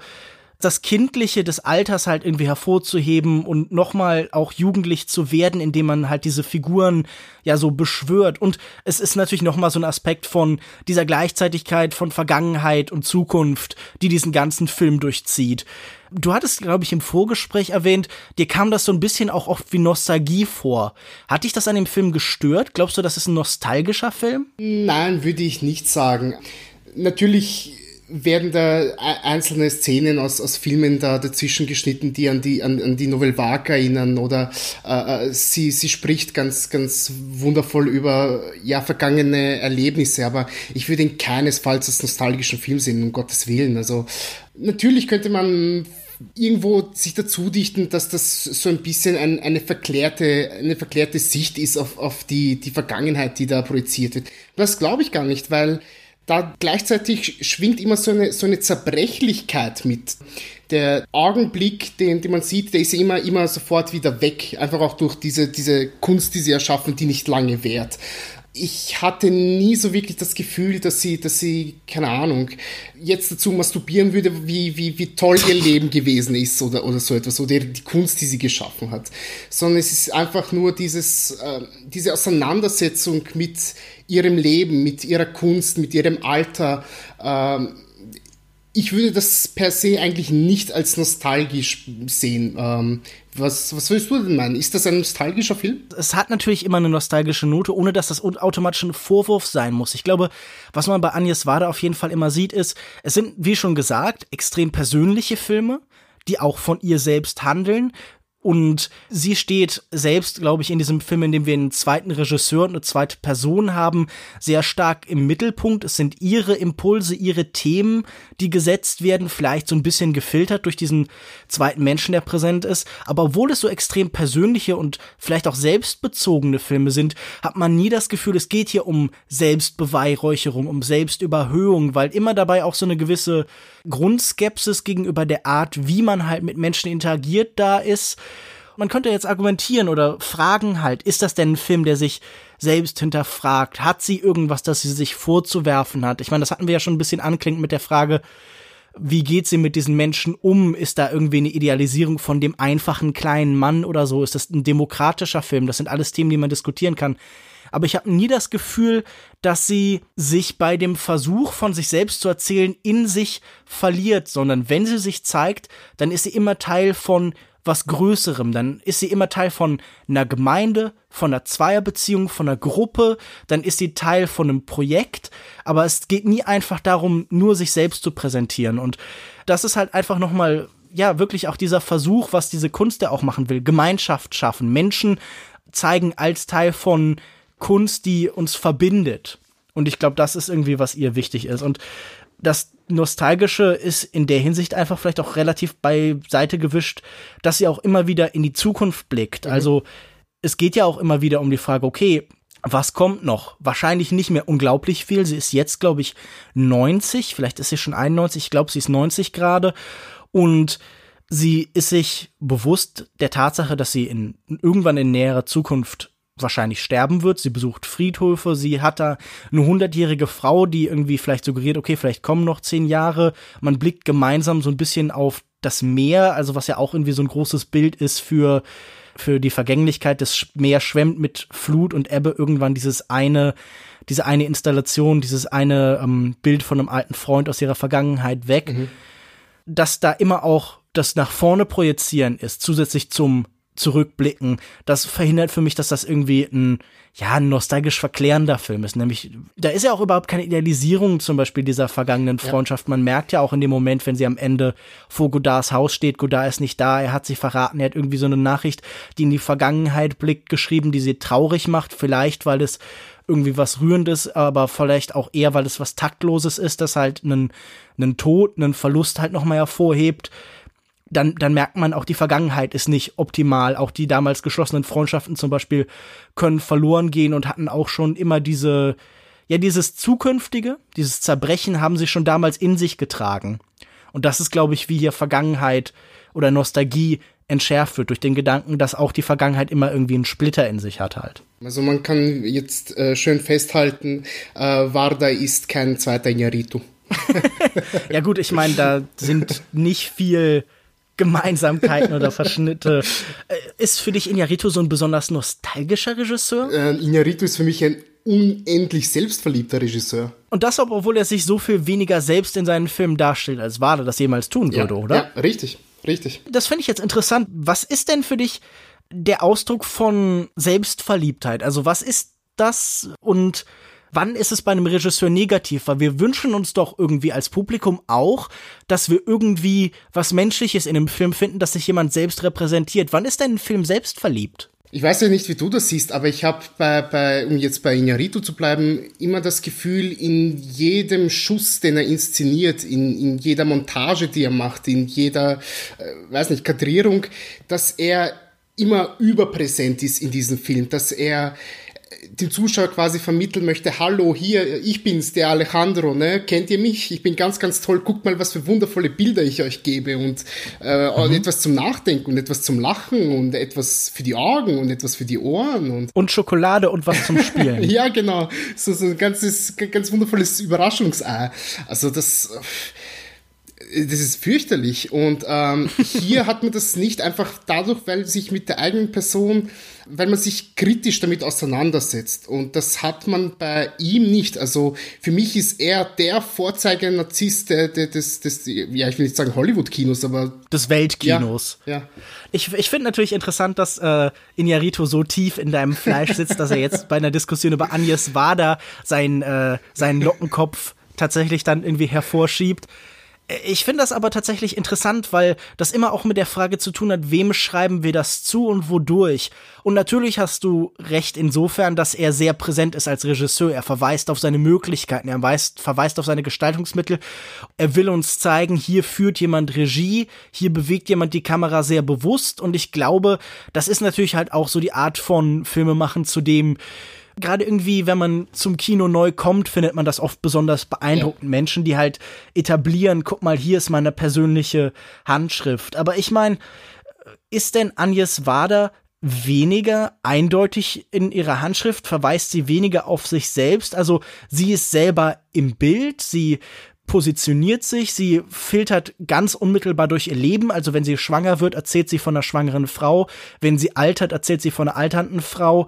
das Kindliche des Alters halt irgendwie hervorzuheben und nochmal auch jugendlich zu werden, indem man halt diese Figuren ja so beschwört. Und es ist natürlich nochmal so ein Aspekt von dieser Gleichzeitigkeit von Vergangenheit und Zukunft, die diesen ganzen Film durchzieht. Du hattest, glaube ich, im Vorgespräch erwähnt, dir kam das so ein bisschen auch oft wie Nostalgie vor. Hat dich das an dem Film gestört? Glaubst du, das ist ein nostalgischer Film? Nein, würde ich nicht sagen. Natürlich werden da e-, einzelne Szenen aus, aus Filmen da dazwischen geschnitten, die an die, an, an die Nouvelle Vague erinnern oder äh, äh, sie, sie spricht ganz, ganz wundervoll über ja, vergangene Erlebnisse, aber ich würde ihn keinesfalls als nostalgischen Film sehen, um Gottes Willen. Also natürlich könnte man irgendwo sich dazu dichten, dass das so ein bisschen ein, eine, verklärte, eine verklärte Sicht ist auf, auf die, die Vergangenheit, die da projiziert wird. Das glaube ich gar nicht, weil da gleichzeitig schwingt immer so eine, so eine Zerbrechlichkeit mit. Der Augenblick, den, den man sieht, der ist immer, immer sofort wieder weg. Einfach auch durch diese, diese Kunst, die sie erschaffen, die nicht lange währt ich hatte nie so wirklich das Gefühl, dass sie, dass sie, keine Ahnung, jetzt dazu masturbieren würde, wie, wie, wie toll ihr Leben gewesen ist oder, oder so etwas, oder die Kunst, die sie geschaffen hat. Sondern es ist einfach nur dieses, äh, diese Auseinandersetzung mit ihrem Leben, mit ihrer Kunst, mit ihrem Alter. Äh, ich würde das per se eigentlich nicht als nostalgisch sehen. Ähm, was, was willst du denn meinen? Ist das ein nostalgischer Film? Es hat natürlich immer eine nostalgische Note, ohne dass das automatisch ein Vorwurf sein muss. Ich glaube, was man bei Agnes Wade auf jeden Fall immer sieht, ist, es sind, wie schon gesagt, extrem persönliche Filme, die auch von ihr selbst handeln, und sie steht selbst, glaube ich, in diesem Film, in dem wir einen zweiten Regisseur und eine zweite Person haben, sehr stark im Mittelpunkt. Es sind ihre Impulse, ihre Themen, die gesetzt werden, vielleicht so ein bisschen gefiltert durch diesen zweiten Menschen, der präsent ist. Aber obwohl es so extrem persönliche und vielleicht auch selbstbezogene Filme sind, hat man nie das Gefühl, es geht hier um Selbstbeweihräucherung, um Selbstüberhöhung, weil immer dabei auch so eine gewisse Grundskepsis gegenüber der Art, wie man halt mit Menschen interagiert, da ist. Man könnte jetzt argumentieren oder fragen halt, ist das denn ein Film, der sich selbst hinterfragt? Hat sie irgendwas, das sie sich vorzuwerfen hat? Ich meine, das hatten wir ja schon ein bisschen anklingend mit der Frage, wie geht sie mit diesen Menschen um? Ist da irgendwie eine Idealisierung von dem einfachen kleinen Mann oder so? Ist das ein demokratischer Film? Das sind alles Themen, die man diskutieren kann aber ich habe nie das Gefühl, dass sie sich bei dem Versuch von sich selbst zu erzählen in sich verliert, sondern wenn sie sich zeigt, dann ist sie immer Teil von was Größerem, dann ist sie immer Teil von einer Gemeinde, von einer Zweierbeziehung, von einer Gruppe, dann ist sie Teil von einem Projekt, aber es geht nie einfach darum, nur sich selbst zu präsentieren. Und das ist halt einfach nochmal ja, wirklich auch dieser Versuch, was diese Kunst ja auch machen will, Gemeinschaft schaffen, Menschen zeigen als Teil von Kunst, die uns verbindet. Und ich glaube, das ist irgendwie, was ihr wichtig ist. Und das Nostalgische ist in der Hinsicht einfach vielleicht auch relativ beiseite gewischt, dass sie auch immer wieder in die Zukunft blickt. Mhm. Also es geht ja auch immer wieder um die Frage, okay, was kommt noch? Wahrscheinlich nicht mehr unglaublich viel. Sie ist jetzt, glaube ich, 90, vielleicht ist sie schon 91, ich glaube, sie ist 90 gerade. Und sie ist sich bewusst der Tatsache, dass sie in irgendwann in näherer Zukunft wahrscheinlich sterben wird. Sie besucht Friedhöfe. Sie hat da eine hundertjährige Frau, die irgendwie vielleicht suggeriert, okay, vielleicht kommen noch zehn Jahre. Man blickt gemeinsam so ein bisschen auf das Meer, also was ja auch irgendwie so ein großes Bild ist für für die Vergänglichkeit des Meer schwemmt mit Flut und Ebbe irgendwann dieses eine, diese eine Installation, dieses eine ähm, Bild von einem alten Freund aus ihrer Vergangenheit weg, mhm. dass da immer auch das nach vorne projizieren ist, zusätzlich zum Zurückblicken. Das verhindert für mich, dass das irgendwie ein ja, ein nostalgisch verklärender Film ist. Nämlich, da ist ja auch überhaupt keine Idealisierung zum Beispiel dieser vergangenen Freundschaft. Ja. Man merkt ja auch in dem Moment, wenn sie am Ende vor Godards Haus steht, Godard ist nicht da, er hat sich verraten, er hat irgendwie so eine Nachricht, die in die Vergangenheit blickt, geschrieben, die sie traurig macht, vielleicht, weil es irgendwie was Rührendes, aber vielleicht auch eher, weil es was Taktloses ist, das halt einen, einen Tod, einen Verlust halt nochmal hervorhebt dann, dann merkt man auch, die Vergangenheit ist nicht optimal. Auch die damals geschlossenen Freundschaften zum Beispiel können verloren gehen und hatten auch schon immer diese, ja, dieses Zukünftige, dieses Zerbrechen haben sie schon damals in sich getragen. Und das ist, glaube ich, wie hier Vergangenheit oder Nostalgie entschärft wird durch den Gedanken, dass auch die Vergangenheit immer irgendwie einen Splitter in sich hat halt. Also man kann jetzt äh, schön festhalten, äh, Varda ist kein zweiter Iñárritu. [LAUGHS] ja gut, ich meine, da sind nicht viel Gemeinsamkeiten oder Verschnitte. Äh, ist für dich Iñárritu so ein besonders nostalgischer Regisseur? Äh, Iñárritu ist für mich ein unendlich selbstverliebter Regisseur. Und das, obwohl er sich so viel weniger selbst in seinen Filmen darstellt, als Wade das jemals tun würde, ja, oder? Ja, richtig, richtig. Das finde ich jetzt interessant. Was ist denn für dich der Ausdruck von Selbstverliebtheit? Also was ist das und wann ist es bei einem Regisseur negativ? Weil wir wünschen uns doch irgendwie als Publikum auch, dass wir irgendwie was Menschliches in einem Film finden, dass sich jemand selbst repräsentiert. Wann ist denn ein Film selbst verliebt? Ich weiß ja nicht, wie du das siehst, aber ich habe bei, bei, um jetzt bei Iñárritu zu bleiben, immer das Gefühl, in jedem Schuss, den er inszeniert, in, in jeder Montage, die er macht, in jeder, äh, weiß nicht, Kadrierung, dass er immer überpräsent ist in diesem Film, dass er dem Zuschauer quasi vermitteln möchte, hallo, hier, ich bin's, der Alejandro, ne? Kennt ihr mich? Ich bin ganz, ganz toll. Guckt mal, was für wundervolle Bilder ich euch gebe und äh, mhm. etwas zum Nachdenken und etwas zum Lachen und etwas für die Augen und etwas für die Ohren und und Schokolade und was zum Spielen. [LAUGHS] ja, genau. So, so ein ganzes, ganz wundervolles Überraschungsei. Also das das ist fürchterlich. Und ähm, hier hat man das nicht einfach dadurch, weil sich mit der eigenen Person, weil man sich kritisch damit auseinandersetzt. Und das hat man bei ihm nicht. Also für mich ist er der Vorzeige-Narzisst des, des, ja, ich will nicht sagen Hollywood-Kinos, aber. Des Weltkinos. Ja. ja. Ich, ich finde natürlich interessant, dass äh, Inyarito so tief in deinem Fleisch sitzt, dass er jetzt bei einer Diskussion über Agnes Wader sein, äh, seinen Lockenkopf tatsächlich dann irgendwie hervorschiebt. Ich finde das aber tatsächlich interessant, weil das immer auch mit der Frage zu tun hat, wem schreiben wir das zu und wodurch. Und natürlich hast du recht insofern, dass er sehr präsent ist als Regisseur. Er verweist auf seine Möglichkeiten, er weist, verweist auf seine Gestaltungsmittel. Er will uns zeigen, hier führt jemand Regie, hier bewegt jemand die Kamera sehr bewusst. Und ich glaube, das ist natürlich halt auch so die Art von Filmemachen, zu dem gerade irgendwie, wenn man zum Kino neu kommt, findet man das oft besonders beeindruckend. Ja. Menschen, die halt etablieren, guck mal, hier ist meine persönliche Handschrift. Aber ich meine, ist denn Agnes Wader weniger eindeutig in ihrer Handschrift? Verweist sie weniger auf sich selbst? Also sie ist selber im Bild, sie positioniert sich, sie filtert ganz unmittelbar durch ihr Leben. Also wenn sie schwanger wird, erzählt sie von einer schwangeren Frau. Wenn sie altert, erzählt sie von einer alternden Frau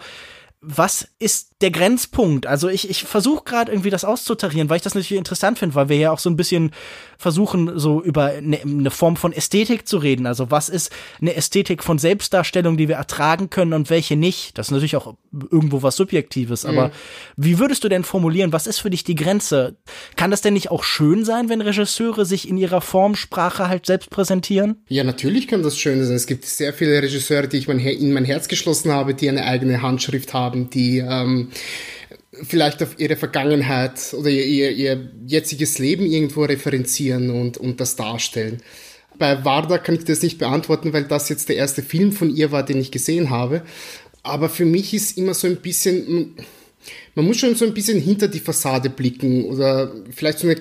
was ist der Grenzpunkt? Also ich, ich versuche gerade irgendwie das auszutarieren, weil ich das natürlich interessant finde, weil wir ja auch so ein bisschen versuchen, so über eine, eine Form von Ästhetik zu reden. Also was ist eine Ästhetik von Selbstdarstellung, die wir ertragen können und welche nicht? Das ist natürlich auch irgendwo was Subjektives, aber mhm. wie würdest du denn formulieren, was ist für dich die Grenze? Kann das denn nicht auch schön sein, wenn Regisseure sich in ihrer Formsprache halt selbst präsentieren? Ja, natürlich kann das schön sein. Es gibt sehr viele Regisseure, die ich mein, in mein Herz geschlossen habe, die eine eigene Handschrift haben, die ähm, vielleicht auf ihre Vergangenheit oder ihr, ihr, ihr jetziges Leben irgendwo referenzieren und, und das darstellen. Bei Warda kann ich das nicht beantworten, weil das jetzt der erste Film von ihr war, den ich gesehen habe. Aber für mich ist immer so ein bisschen, man muss schon so ein bisschen hinter die Fassade blicken oder vielleicht so eine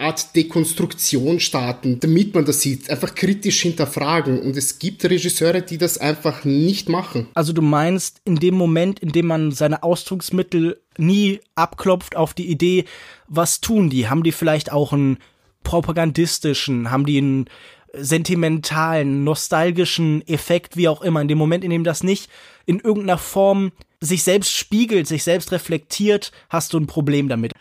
Art Dekonstruktion starten, damit man das sieht, einfach kritisch hinterfragen. Und es gibt Regisseure, die das einfach nicht machen. Also du meinst, in dem Moment, in dem man seine Ausdrucksmittel nie abklopft auf die Idee, was tun die? Haben die vielleicht auch einen propagandistischen, haben die einen sentimentalen, nostalgischen Effekt, wie auch immer. In dem Moment, in dem das nicht in irgendeiner Form sich selbst spiegelt, sich selbst reflektiert, hast du ein Problem damit.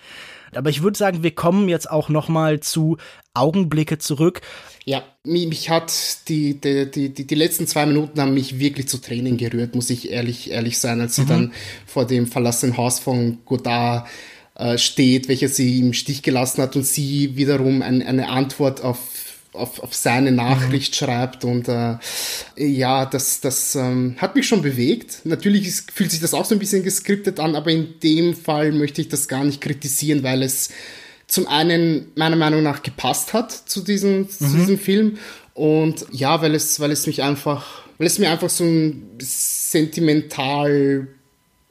Aber ich würde sagen, wir kommen jetzt auch noch mal zu Augenblicke zurück. Ja, mich hat die, die, die, die, letzten zwei Minuten haben mich wirklich zu Tränen gerührt, muss ich ehrlich, ehrlich sein, als sie mhm. dann vor dem verlassenen Haus von Godard äh, steht, welcher sie im Stich gelassen hat und sie wiederum ein, eine Antwort auf auf, auf seine Nachricht mhm. schreibt und äh, ja, das, das ähm, hat mich schon bewegt. Natürlich ist, fühlt sich das auch so ein bisschen geskriptet an, aber in dem Fall möchte ich das gar nicht kritisieren, weil es zum einen meiner Meinung nach gepasst hat zu diesem, mhm. zu diesem Film und ja, weil es, weil es mich einfach, weil es mir einfach so ein sentimental,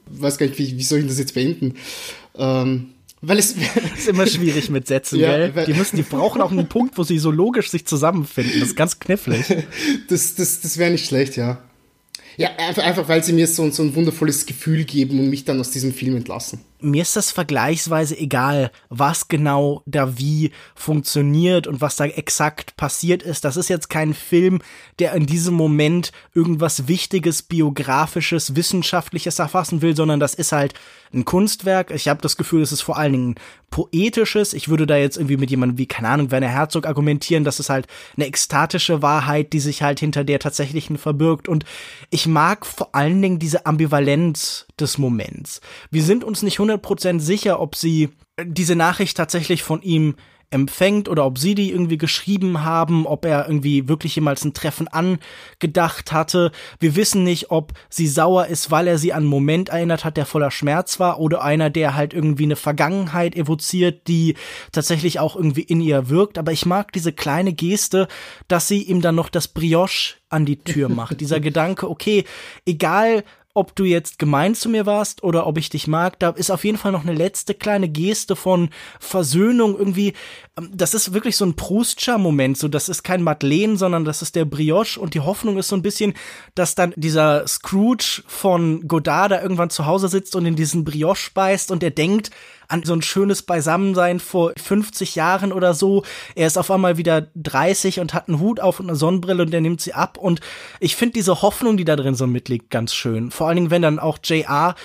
weiß gar nicht, wie, wie soll ich das jetzt beenden? Ähm, weil es [LAUGHS] ist immer schwierig mit Sätzen, ja, gell? Die müssen, die brauchen auch einen Punkt, wo sie so logisch sich zusammenfinden. Das ist ganz knifflig. [LAUGHS] Das, das, das wäre nicht schlecht, ja. Ja, einfach, einfach weil sie mir so, so ein wundervolles Gefühl geben und mich dann aus diesem Film entlassen mir ist das vergleichsweise egal, was genau da wie funktioniert und was da exakt passiert ist. Das ist jetzt kein Film, der in diesem Moment irgendwas Wichtiges, biografisches, wissenschaftliches erfassen will, sondern das ist halt ein Kunstwerk. Ich habe das Gefühl, es ist vor allen Dingen poetisches. Ich würde da jetzt irgendwie mit jemandem wie, keine Ahnung, Werner Herzog argumentieren, das ist halt eine ekstatische Wahrheit, die sich halt hinter der tatsächlichen verbirgt. Und ich mag vor allen Dingen diese Ambivalenz des Moments. Wir sind uns nicht 100% sicher, ob sie diese Nachricht tatsächlich von ihm empfängt oder ob sie die irgendwie geschrieben haben, ob er irgendwie wirklich jemals ein Treffen angedacht hatte. Wir wissen nicht, ob sie sauer ist, weil er sie an einen Moment erinnert hat, der voller Schmerz war oder einer, der halt irgendwie eine Vergangenheit evoziert, die tatsächlich auch irgendwie in ihr wirkt. Aber ich mag diese kleine Geste, dass sie ihm dann noch das Brioche an die Tür macht. Dieser [LAUGHS] Gedanke, okay, egal ob du jetzt gemein zu mir warst oder ob ich dich mag, da ist auf jeden Fall noch eine letzte kleine Geste von Versöhnung irgendwie. Ähm, das ist wirklich so ein Proustscher Moment, so das ist kein Madeleine, sondern das ist der Brioche und die Hoffnung ist so ein bisschen, dass dann dieser Scrooge von Godard da irgendwann zu Hause sitzt und in diesen Brioche beißt und er denkt, an so ein schönes Beisammensein vor 50 Jahren oder so. Er ist auf einmal wieder 30 und hat einen Hut auf und eine Sonnenbrille und er nimmt sie ab. Und ich finde diese Hoffnung, die da drin so mitliegt, ganz schön. Vor allen Dingen, wenn dann auch JR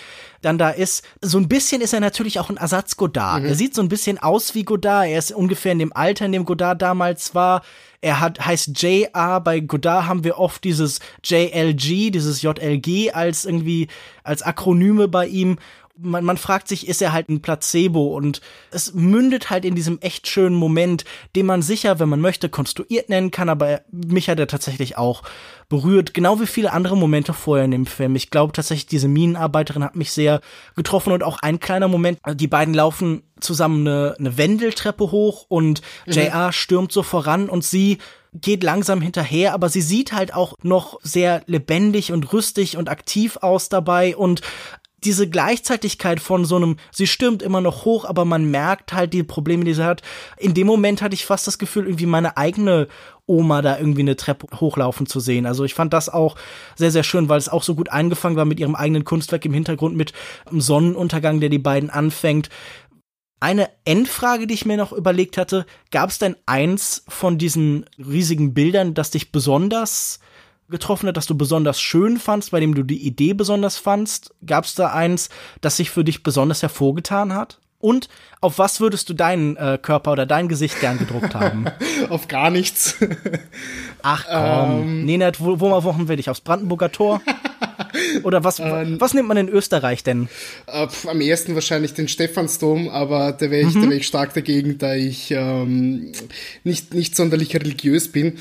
dann da ist. So ein bisschen ist er natürlich auch ein Ersatz Godard. Mhm. Er sieht so ein bisschen aus wie Godard. Er ist ungefähr in dem Alter, in dem Godard damals war. Er hat, heißt JR. Bei Godard haben wir oft dieses JLG, dieses JLG als irgendwie, als Akronyme bei ihm man, man fragt sich, ist er halt ein Placebo? Und es mündet halt in diesem echt schönen Moment, den man sicher, wenn man möchte, konstruiert nennen kann, aber mich hat er tatsächlich auch berührt, genau wie viele andere Momente vorher in dem Film. Ich glaube tatsächlich, diese Minenarbeiterin hat mich sehr getroffen und auch ein kleiner Moment, die beiden laufen zusammen eine, eine Wendeltreppe hoch und mhm. JR stürmt so voran und sie geht langsam hinterher, aber sie sieht halt auch noch sehr lebendig und rüstig und aktiv aus dabei und diese Gleichzeitigkeit von so einem, sie stürmt immer noch hoch, aber man merkt halt die Probleme, die sie hat. In dem Moment hatte ich fast das Gefühl, irgendwie meine eigene Oma da irgendwie eine Treppe hochlaufen zu sehen. Also ich fand das auch sehr, sehr schön, weil es auch so gut eingefangen war mit ihrem eigenen Kunstwerk im Hintergrund, mit einem Sonnenuntergang, der die beiden anfängt. Eine Endfrage, die ich mir noch überlegt hatte, gab es denn eins von diesen riesigen Bildern, das dich besonders getroffen hat, das du besonders schön fandst, bei dem du die Idee besonders fandst? Gab es da eins, das sich für dich besonders hervorgetan hat? Und auf was würdest du deinen äh, Körper oder dein Gesicht gern gedruckt haben? [LAUGHS] auf gar nichts. Ach komm. Ähm, nee, nicht, wo, wo machen wir dich? Aufs Brandenburger Tor? [LAUGHS] Oder was, ähm, was nimmt man in Österreich denn? Äh, am ersten wahrscheinlich den Stephansdom, aber da wäre ich, mhm. wär ich stark dagegen, da ich ähm, nicht, nicht sonderlich religiös bin.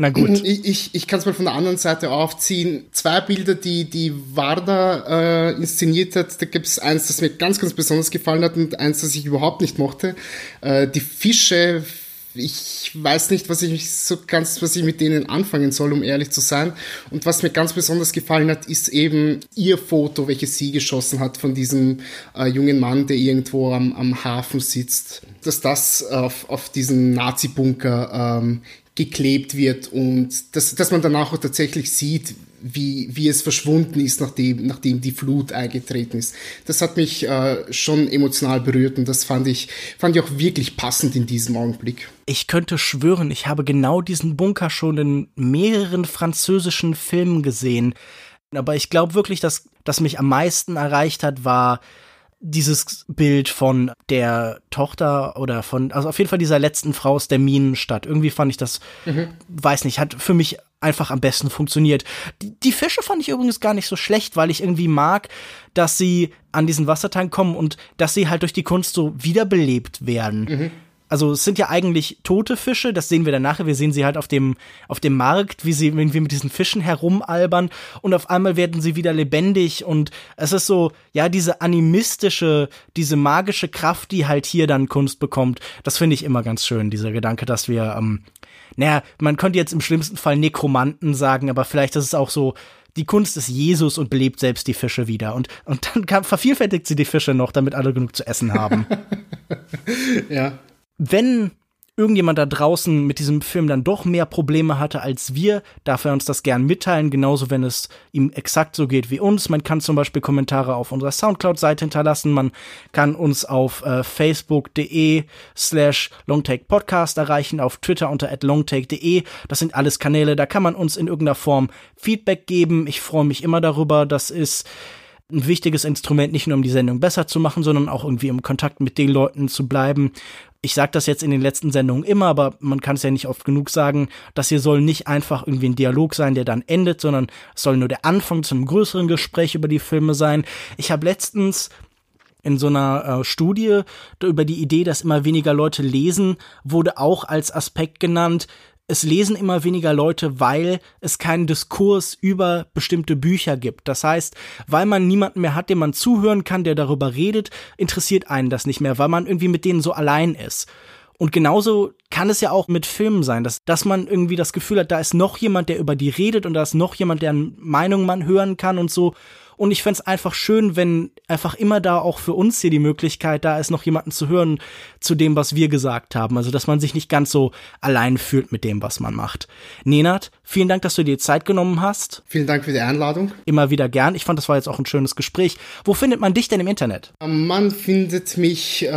Na gut. Ich, ich, ich kann es mal von der anderen Seite aufziehen. Zwei Bilder, die, die Warda äh, inszeniert hat. Da gibt es eins, das mir ganz, ganz besonders gefallen hat und eins, das ich überhaupt nicht mochte. Äh, die Fische ich weiß nicht, was ich so ganz, was ich mit denen anfangen soll, um ehrlich zu sein. Und was mir ganz besonders gefallen hat, ist eben ihr Foto, welches sie geschossen hat von diesem äh, jungen Mann, der irgendwo am, am Hafen sitzt. Dass das auf, auf diesen Nazi-Bunker ähm, geklebt wird und dass, dass man danach auch tatsächlich sieht, wie, wie es verschwunden ist, nachdem, nachdem die Flut eingetreten ist. Das hat mich äh, schon emotional berührt und das fand ich, fand ich auch wirklich passend in diesem Augenblick. Ich könnte schwören, ich habe genau diesen Bunker schon in mehreren französischen Filmen gesehen. Aber ich glaube wirklich, dass, dass mich am meisten erreicht hat, war dieses Bild von der Tochter oder von, also auf jeden Fall dieser letzten Frau aus der Minenstadt. Irgendwie fand ich das, mhm. weiß nicht, hat für mich einfach am besten funktioniert. Die, die, Fische fand ich übrigens gar nicht so schlecht, weil ich irgendwie mag, dass sie an diesen Wassertank kommen und dass sie halt durch die Kunst so wiederbelebt werden. Mhm also es sind ja eigentlich tote Fische, das sehen wir dann nachher. Wir sehen sie halt auf dem, auf dem Markt, wie sie irgendwie mit diesen Fischen herumalbern und auf einmal werden sie wieder lebendig und es ist so, ja, diese animistische, diese magische Kraft, die halt hier dann Kunst bekommt. Das finde ich immer ganz schön, dieser Gedanke, dass wir, ähm, naja, man könnte jetzt im schlimmsten Fall Nekromanten sagen, aber vielleicht ist es auch so, die Kunst ist Jesus und belebt selbst die Fische wieder. Und, und dann kann, vervielfältigt sie die Fische noch, damit alle genug zu essen haben. [LAUGHS] ja wenn irgendjemand da draußen mit diesem Film dann doch mehr Probleme hatte als wir, darf er uns das gern mitteilen, genauso wenn es ihm exakt so geht wie uns. Man kann zum Beispiel Kommentare auf unserer Soundcloud-Seite hinterlassen, man kann uns auf äh, facebook.de slash longtakepodcast erreichen, auf Twitter unter longtake.de. Das sind alles Kanäle, da kann man uns in irgendeiner Form Feedback geben. Ich freue mich immer darüber. Das ist ein wichtiges Instrument, nicht nur um die Sendung besser zu machen, sondern auch irgendwie im Kontakt mit den Leuten zu bleiben, ich sage das jetzt in den letzten Sendungen immer, aber man kann es ja nicht oft genug sagen, das hier soll nicht einfach irgendwie ein Dialog sein, der dann endet, sondern es soll nur der Anfang zu einem größeren Gespräch über die Filme sein. Ich habe letztens in so einer äh, Studie über die Idee, dass immer weniger Leute lesen, wurde auch als Aspekt genannt, es lesen immer weniger Leute, weil es keinen Diskurs über bestimmte Bücher gibt. Das heißt, weil man niemanden mehr hat, dem man zuhören kann, der darüber redet, interessiert einen das nicht mehr, weil man irgendwie mit denen so allein ist. Und genauso kann es ja auch mit Filmen sein, dass, dass man irgendwie das Gefühl hat, da ist noch jemand, der über die redet und da ist noch jemand, deren Meinung man hören kann und so. Und ich fände einfach schön, wenn einfach immer da auch für uns hier die Möglichkeit da ist, noch jemanden zu hören zu dem, was wir gesagt haben. Also, dass man sich nicht ganz so allein fühlt mit dem, was man macht. Nenat, vielen Dank, dass du dir Zeit genommen hast. Vielen Dank für die Einladung. Immer wieder gern. Ich fand, das war jetzt auch ein schönes Gespräch. Wo findet man dich denn im Internet? Man findet mich äh,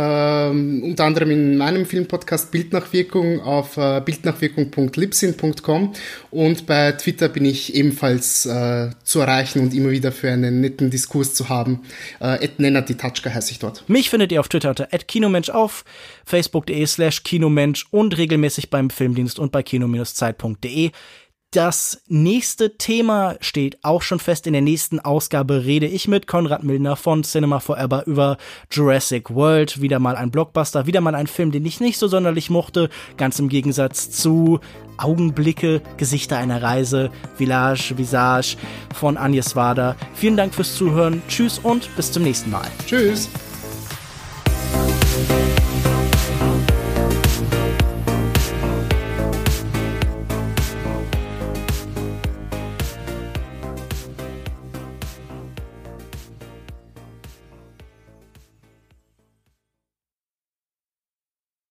unter anderem in meinem Filmpodcast Bildnachwirkung auf äh, bildnachwirkung.libsyn.com und bei Twitter bin ich ebenfalls äh, zu erreichen und immer wieder für einen netten Diskurs zu haben. Äh, Tatschka heiße ich dort. Mich findet ihr auf Twitter unter @kinomensch auf, facebook.de slash kinomensch und regelmäßig beim Filmdienst und bei kino-zeit.de. Das nächste Thema steht auch schon fest. In der nächsten Ausgabe rede ich mit Konrad Milner von Cinema Forever über Jurassic World. Wieder mal ein Blockbuster, wieder mal ein Film, den ich nicht so sonderlich mochte. Ganz im Gegensatz zu Augenblicke, Gesichter einer Reise, Village, Visage von Agnes Wader. Vielen Dank fürs Zuhören. Tschüss und bis zum nächsten Mal. Tschüss.